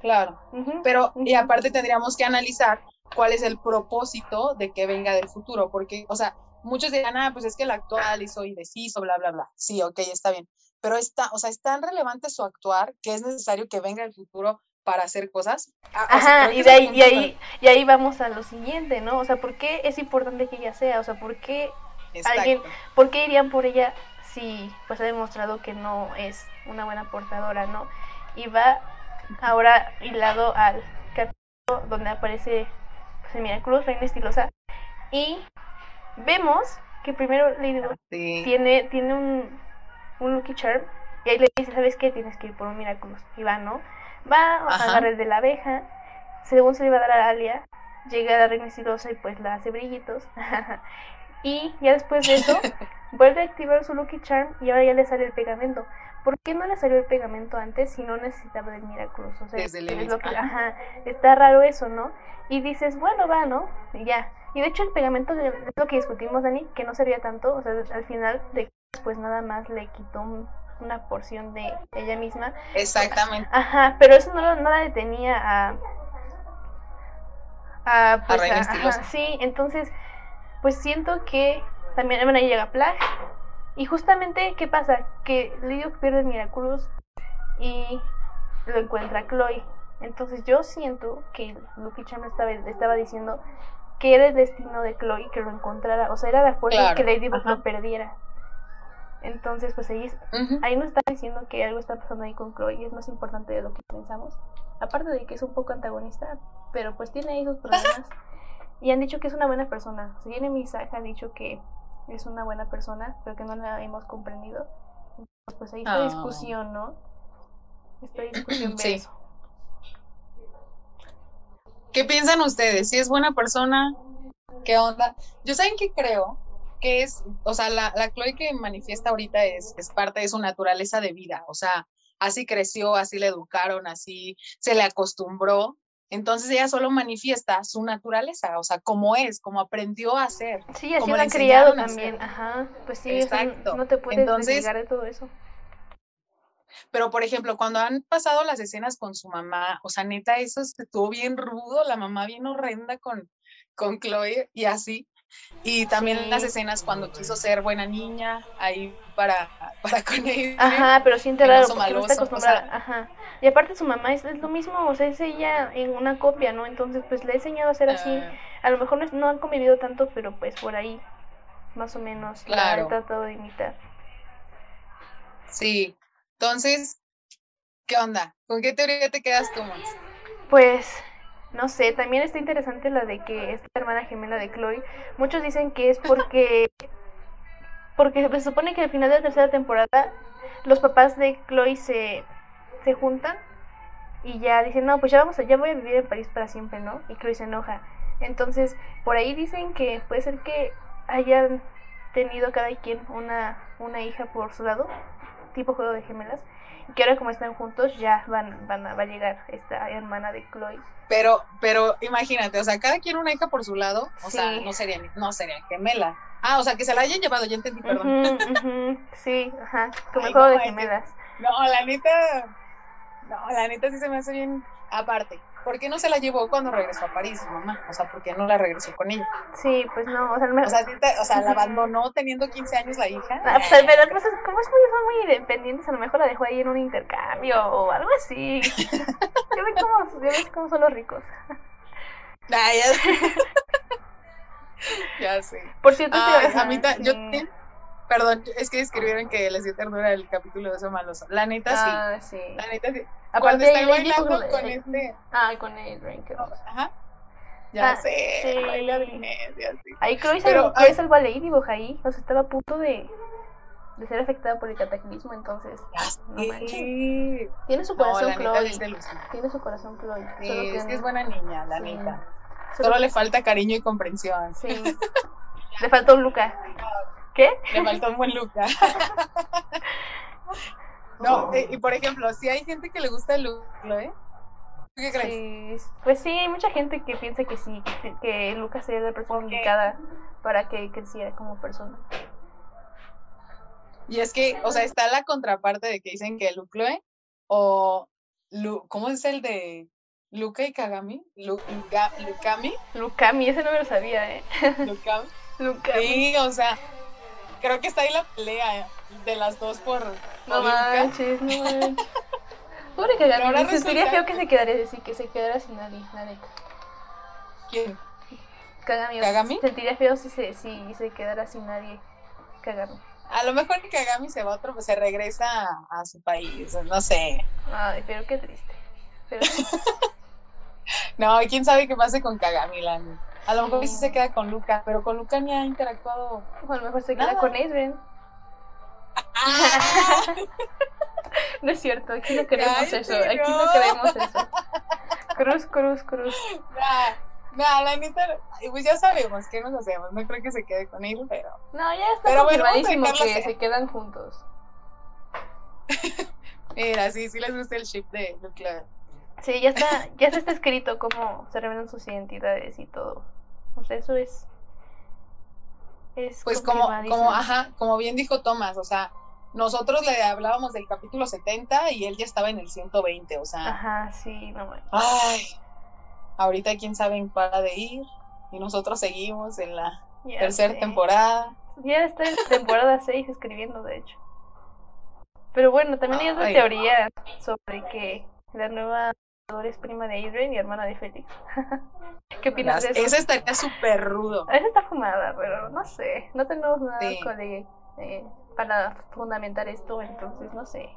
Claro, pero y aparte tendríamos que analizar cuál es el propósito de que venga del futuro, porque, o sea, muchos dirán, ah, pues es que el actual hizo indeciso, bla, bla, bla. Sí, ok, está bien. Pero está, o sea, es tan relevante su actuar que es necesario que venga del futuro para hacer cosas. Ah, Ajá, y, de ahí, y, ahí, y ahí vamos a lo siguiente, ¿no? O sea, ¿por qué es importante que ella sea? O sea, ¿por qué alguien, por qué irían por ella si pues ha demostrado que no es una buena portadora, ¿no? Y va ahora hilado al capítulo donde aparece pues, Cruz, Reina Estilosa, y vemos que primero Lady tiene, tiene un, un Lucky Charm, y ahí le dice, ¿sabes qué? Tienes que ir por un Miraculous, y va, ¿no? Va a red de la abeja, según se le va a dar a Alia, llega la reina y pues la hace brillitos. y ya después de eso, vuelve a activar su Lucky Charm y ahora ya le sale el pegamento. ¿Por qué no le salió el pegamento antes si no necesitaba del Miraculous? O sea, es lo que, ajá, está raro eso, ¿no? Y dices, bueno, va, ¿no? Y ya. Y de hecho el pegamento es lo que discutimos, Dani, que no servía tanto, o sea, al final de pues nada más le quitó un una porción de ella misma. Exactamente. Ajá, pero eso no, no la detenía a... A, pues, sí, entonces, pues siento que también, bueno, ahí llega Plag. Y justamente, ¿qué pasa? Que Lidio pierde Miraculous y lo encuentra Chloe. Entonces yo siento que Lucky Charm estaba, estaba diciendo que era el destino de Chloe que lo encontrara. O sea, era la fuerza que Lady lo perdiera. Entonces, pues ahí, ahí nos está diciendo que algo está pasando ahí con Chloe y es más importante de lo que pensamos. Aparte de que es un poco antagonista, pero pues tiene ahí sus problemas. y han dicho que es una buena persona. Si viene Misaka ha dicho que es una buena persona, pero que no la hemos comprendido. pues ahí está ah. discusión, ¿no? Está discusión de eso. ¿Qué piensan ustedes? ¿Si es buena persona? ¿Qué onda? Yo saben que creo que es, o sea, la, la Chloe que manifiesta ahorita es, es parte de su naturaleza de vida, o sea, así creció, así le educaron, así se le acostumbró. Entonces ella solo manifiesta su naturaleza, o sea, como es, como aprendió a ser. Sí, así han criado también, ajá, pues sí, Exacto. no te puedes Entonces, de todo eso. Pero, por ejemplo, cuando han pasado las escenas con su mamá, o sea, neta, eso estuvo bien rudo, la mamá bien horrenda con, con Chloe y así. Y también las escenas cuando quiso ser buena niña, ahí para, para con él. Ajá, pero siente raro porque no está acostumbrada. Ajá. Y aparte su mamá es, lo mismo, o sea, es ella en una copia, ¿no? Entonces, pues le he enseñado a ser así. Ah. A lo mejor no, han convivido tanto, pero pues por ahí, más o menos, claro. la he tratado de imitar. Sí, entonces, ¿qué onda? ¿Con qué teoría te quedas tú, Max? Pues, no sé, también está interesante la de que es la hermana gemela de Chloe. Muchos dicen que es porque porque se supone que al final de la tercera temporada los papás de Chloe se, se juntan y ya dicen, no, pues ya vamos, ya voy a vivir en París para siempre, ¿no? Y Chloe se enoja. Entonces, por ahí dicen que puede ser que hayan tenido cada quien una, una hija por su lado tipo juego de gemelas. Y que ahora como están juntos ya van, van a, va a llegar esta hermana de Chloe. Pero, pero imagínate, o sea, cada quien una hija por su lado, o sea, no sería no sería gemela. Ah, o sea, que se la hayan llevado, ya entendí, perdón. Sí, ajá, como el juego de gemelas. No, la neta, no, la neta sí se me hace bien aparte. ¿Por qué no se la llevó cuando regresó a París, mamá? O sea, ¿por qué no la regresó con ella? Sí, pues no, o sea, o, sea, o sea, la abandonó teniendo 15 años la hija. Ah, pues, pero pues, como es muy, son muy independientes, a lo mejor la dejó ahí en un intercambio o algo así. yo ve cómo, yo cómo son los ricos. Ah, ya sé. ya sé. Por cierto, Ay, a mí yo Perdón, es que escribieron que les dio ternura el capítulo de eso maloso. La neta sí. Ah, sí. La neta sí. Cuando está bailando con, este. Ah, con el Ranker. Ajá. Ya ah, sé. Sí. Baila bien, Ahí Chloe Pero, Chloe salvó a Ladybug ahí. O sea, estaba a punto de, de ser afectada por el cataclismo, entonces. No sí. Tiene su corazón no, Chloe. Tiene su corazón Chloe. Sí, es que es buena niña, la neta. Solo, le falta cariño y comprensión. Sí. le faltó Luca. ¿Qué? Le faltó un buen Luca. no, eh, y por ejemplo, si hay gente que le gusta el Luca, ¿eh? ¿Qué crees? Sí, pues sí, hay mucha gente que piensa que sí, que, que Lucas sería la persona indicada para que creciera como persona. Y es que, o sea, está la contraparte de que dicen que Lucloe o ¿cómo es el de Luca y Kagami? Lu, Lucami. Lucami, ese no me lo sabía, ¿eh? Lucami. Lucami. Sí, o sea, creo que está ahí la pelea de las dos por. No manches, no manches. Pobre que Se sentiría feo que se quedara así, que se quedara sin nadie, nadie. ¿Quién? Kagami. ¿Kagami? Sentiría feo si se, si se quedara sin nadie. Kagami. A lo mejor que Kagami se va otro, pues se regresa a, su país, no sé. Ay, pero qué triste. Pero... no, quién sabe qué pase con Kagami, la a lo mejor sí se queda con Luca, pero con Luca ni ha interactuado. O a lo mejor se queda con Adrian. Ah. no es cierto, aquí no queremos eso, aquí no. queremos eso. Cruz, cruz, cruz. Nah, la neta, pues ya sabemos qué nos hacemos. No creo que se quede con él, pero. No, ya está pero confirmadísimo que se quedan juntos. Mira, sí, sí les gusta el ship de Luca. Sí, ya está, ya se está escrito cómo se revelan sus identidades y todo. O sea, eso es. es pues como, como, ajá, como bien dijo Tomás, o sea, nosotros le hablábamos del capítulo 70 y él ya estaba en el 120, o sea. Ajá, sí, no Ay, ahorita quién sabe en para de ir y nosotros seguimos en la tercera temporada. Ya está en temporada 6 escribiendo, de hecho. Pero bueno, también hay otra teoría sobre que la nueva es prima de Adrian y hermana de Félix. ¿Qué opinas de eso? Esa estaría súper rudo. Esa está fumada, pero no sé. No tenemos nada eh, para fundamentar esto, entonces no sé.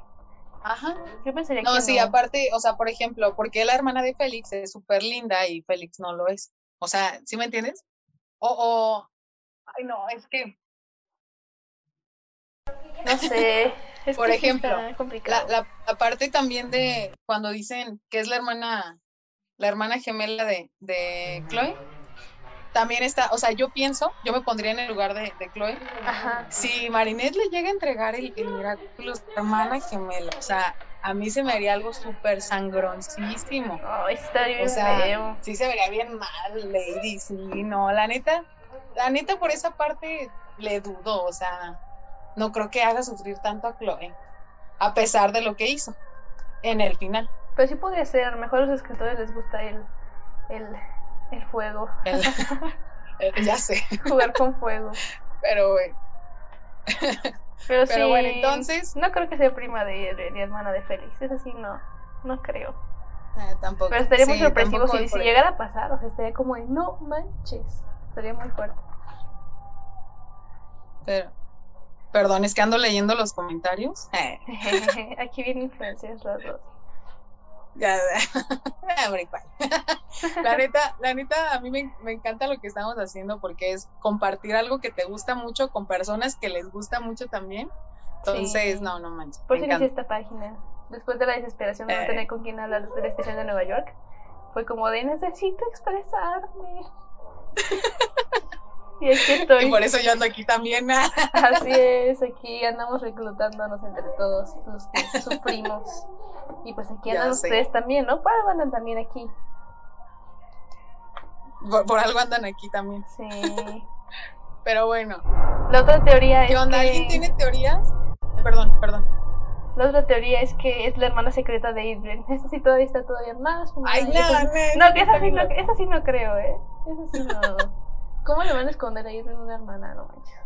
Ajá. Yo pensaría no, sí, aparte, o sea, por ejemplo, porque la hermana de Félix es súper linda y Félix no lo es. O sea, ¿sí me entiendes? O, o, ay no, es que... No sé. Por ejemplo, la, la, parte también de cuando dicen que es la hermana, la hermana gemela de, de Chloe, también está, o sea, yo pienso, yo me pondría en el lugar de, de Chloe. Ajá. Si Marinette le llega a entregar el, el Miraculous su hermana gemela, o sea, a mí se me haría algo súper sangroncísimo. Ay, está bien O sea, feo. sí se vería bien mal, Lady, sí, no, la neta, la neta por esa parte le dudo, o sea, no creo que haga sufrir tanto a Chloe, a pesar de lo que hizo en el final. Pero sí podría ser, mejor a los escritores les gusta el, el, el fuego, El- el- ya sé, jugar con fuego. pero bueno. Pero, sí, bueno, entonces- No creo que sea prima de, de, de hermana de Félix, eso sí, no, no creo. eh, tampoco. Pero estaría muy sorpresivo si, si llegara a pasar, o sea, estaría como de, no manches, estaría muy fuerte. Pero- perdón, es que ando leyendo los comentarios. Aquí vienen influencias las dos. ya, la neta, la neta, a mí me, me encanta lo que estamos haciendo porque es compartir algo que te gusta mucho con personas que les gusta mucho también. Entonces, Sí. no, no manches. Por inicié encanta. esta página. Después de la desesperación de no Eh. tener con quién hablar del especial de Nueva York, fue como de necesito expresarme. Y aquí estoy. Y por eso yo ando aquí también. Así es, aquí andamos reclutándonos entre todos los que sufrimos. Y pues aquí andan ustedes también, ¿no? Por algo andan también aquí. por, por algo andan aquí también. Sí. Pero bueno, La otra teoría ¿qué es onda? que... ¿Alguien tiene teorías? Perdón, perdón. La otra teoría es que es la hermana secreta de Adrian. Esa sí todavía está todavía más. Ay, y esa- no, No, que esa sí no, esa sí no creo, ¿eh? Esa sí no. ¿Cómo le van a esconder a Adrian una hermana? No manches.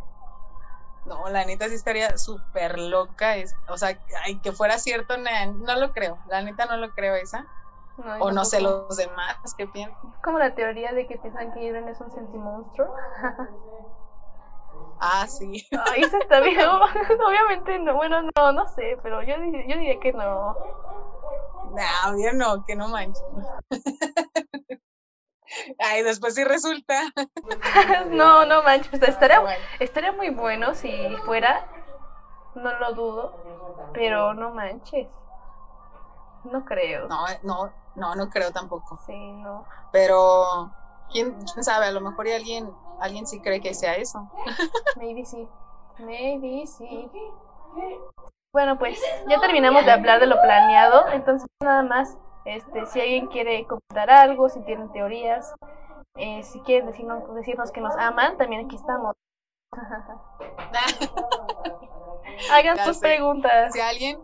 No, la neta sí estaría súper loca. Es, o sea, ay, que fuera cierto, na- no lo creo. La neta no lo creo esa. No, yo O no sé los demás qué piensan. Es como la teoría de que piensan que Adrian es un sentimonstruo. Ah, sí. Ay, eso está bien. Obviamente no. Bueno, no, no sé, pero yo, yo diría que no. No, bien no, que no manches. Ay, después sí resulta. no, no manches. pues, estaría, estaría muy bueno si fuera. No lo dudo. Pero no manches. No creo. no, no, no, no creo tampoco. Sí, no. Pero, ¿quién, quién sabe? A lo mejor y alguien, alguien sí cree que sea eso. Maybe sí. Maybe sí. Bueno, pues ya terminamos de hablar de lo planeado. Entonces, nada más, este, si alguien quiere comentar algo, si tienen teorías, eh, si quieren decirnos, decirnos que nos aman, también aquí estamos. Hagan sus preguntas. si alguien,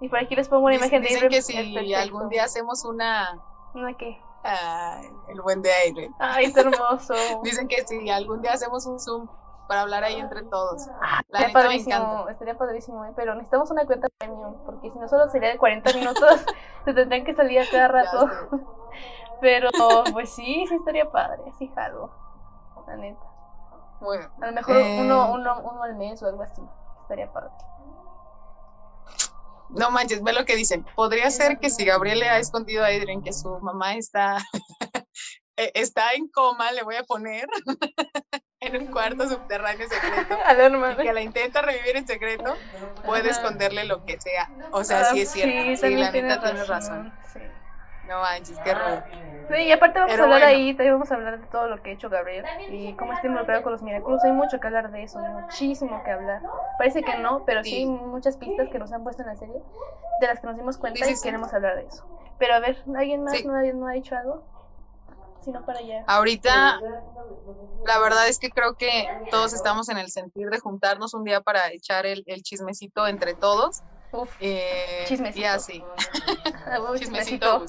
Y por aquí les pongo una dicen, imagen de dicen que si perfecto. algún día hacemos una, ¿Una qué? ay, el buen de aire. Ay, es hermoso. Dicen que si algún día hacemos un Zoom para hablar ahí entre todos. La Estaría padrísimo, estaría padrísimo, ¿eh? pero necesitamos una cuenta premium, porque si no solo sería de 40 minutos, se tendrían que salir a cada rato. Pero pues sí, sí estaría padre, sí jalo, la neta. Bueno, A lo mejor Eh. uno, uno, uno al mes o algo así, estaría padre. no manches, ve lo que dicen. Podría ser que si Gabriel le ha escondido a Adrian que su mamá está, eh, está en coma, le voy a poner en un cuarto subterráneo secreto. Y que la intenta revivir en secreto, puede esconderle lo que sea. O sea, Ah, sí es cierto. Sí, también la neta tienes razón. Sí. No manches, qué raro. Sí, y aparte vamos Pero a hablar bueno. ahí, también vamos a hablar de todo lo que ha hecho Gabriel y cómo está involucrado con los Miraculous. Hay mucho que hablar de eso, muchísimo que hablar. Parece que no, pero sí, Sí. hay muchas pistas que nos han puesto en la serie, de las que nos dimos cuenta Sí, sí, y sí. queremos hablar de eso. Pero a ver, ¿alguien más Sí. no, ha- no ha dicho algo? Para allá. Ahorita, la verdad es que creo que todos estamos en el sentir de juntarnos un día para echar el, el chismecito entre todos. Uf, eh, Chismecito. Y así, uy, chismecito.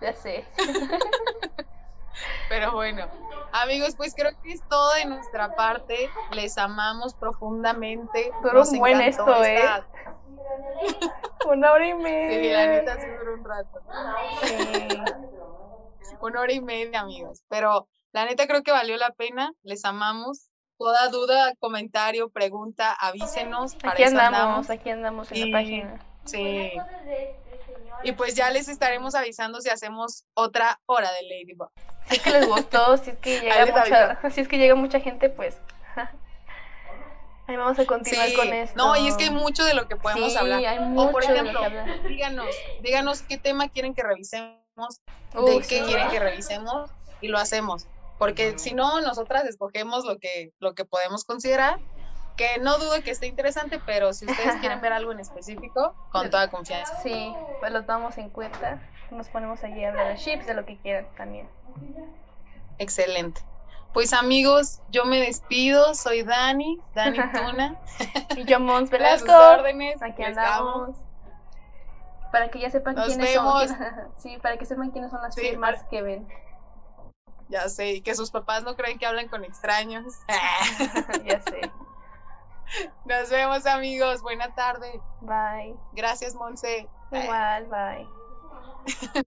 Ya sé. Pero bueno, amigos, pues creo que es todo de nuestra parte. Les amamos profundamente. Duró Nos un buen esto, ¿eh? esta- Una hora y Sí, la media. neta sí duró un rato. Sí. Una hora y media, amigos. Pero la neta creo que valió la pena. Les amamos. Toda duda, comentario, pregunta, avísenos. Para Aquí eso andamos, aquí andamos en Y- la página. Sí. Y pues ya les estaremos avisando si hacemos otra hora de Ladybug. Si es que les gustó, si es que llega mucha, si es que llega mucha gente, pues ahí vamos a continuar Sí. con esto. No, y es que hay mucho de lo que podemos Sí, hablar. hay O por mucho de lo ejemplo, que díganos, díganos qué tema quieren que revisemos, De qué sí. quieren que revisemos y lo hacemos. porque si no, nosotras escogemos lo que, lo que podemos considerar, que no dudo que esté interesante, pero si ustedes quieren ver algo en específico, con toda confianza. Sí, pues los damos en cuenta, nos ponemos allí a hablar de chips, de lo que quieran también. Excelente. Pues amigos, yo me despido, soy Dani, Dani Tuna. y yo Mons Velasco. órdenes, aquí andamos. Para que ya sepan quiénes son. sí, para que sepan quiénes son las firmas que ven. Ya sé, y que sus papás no creen que hablan con extraños. ya sé. Nos vemos amigos, buena tarde. Bye. Gracias, Monse. Igual, bye.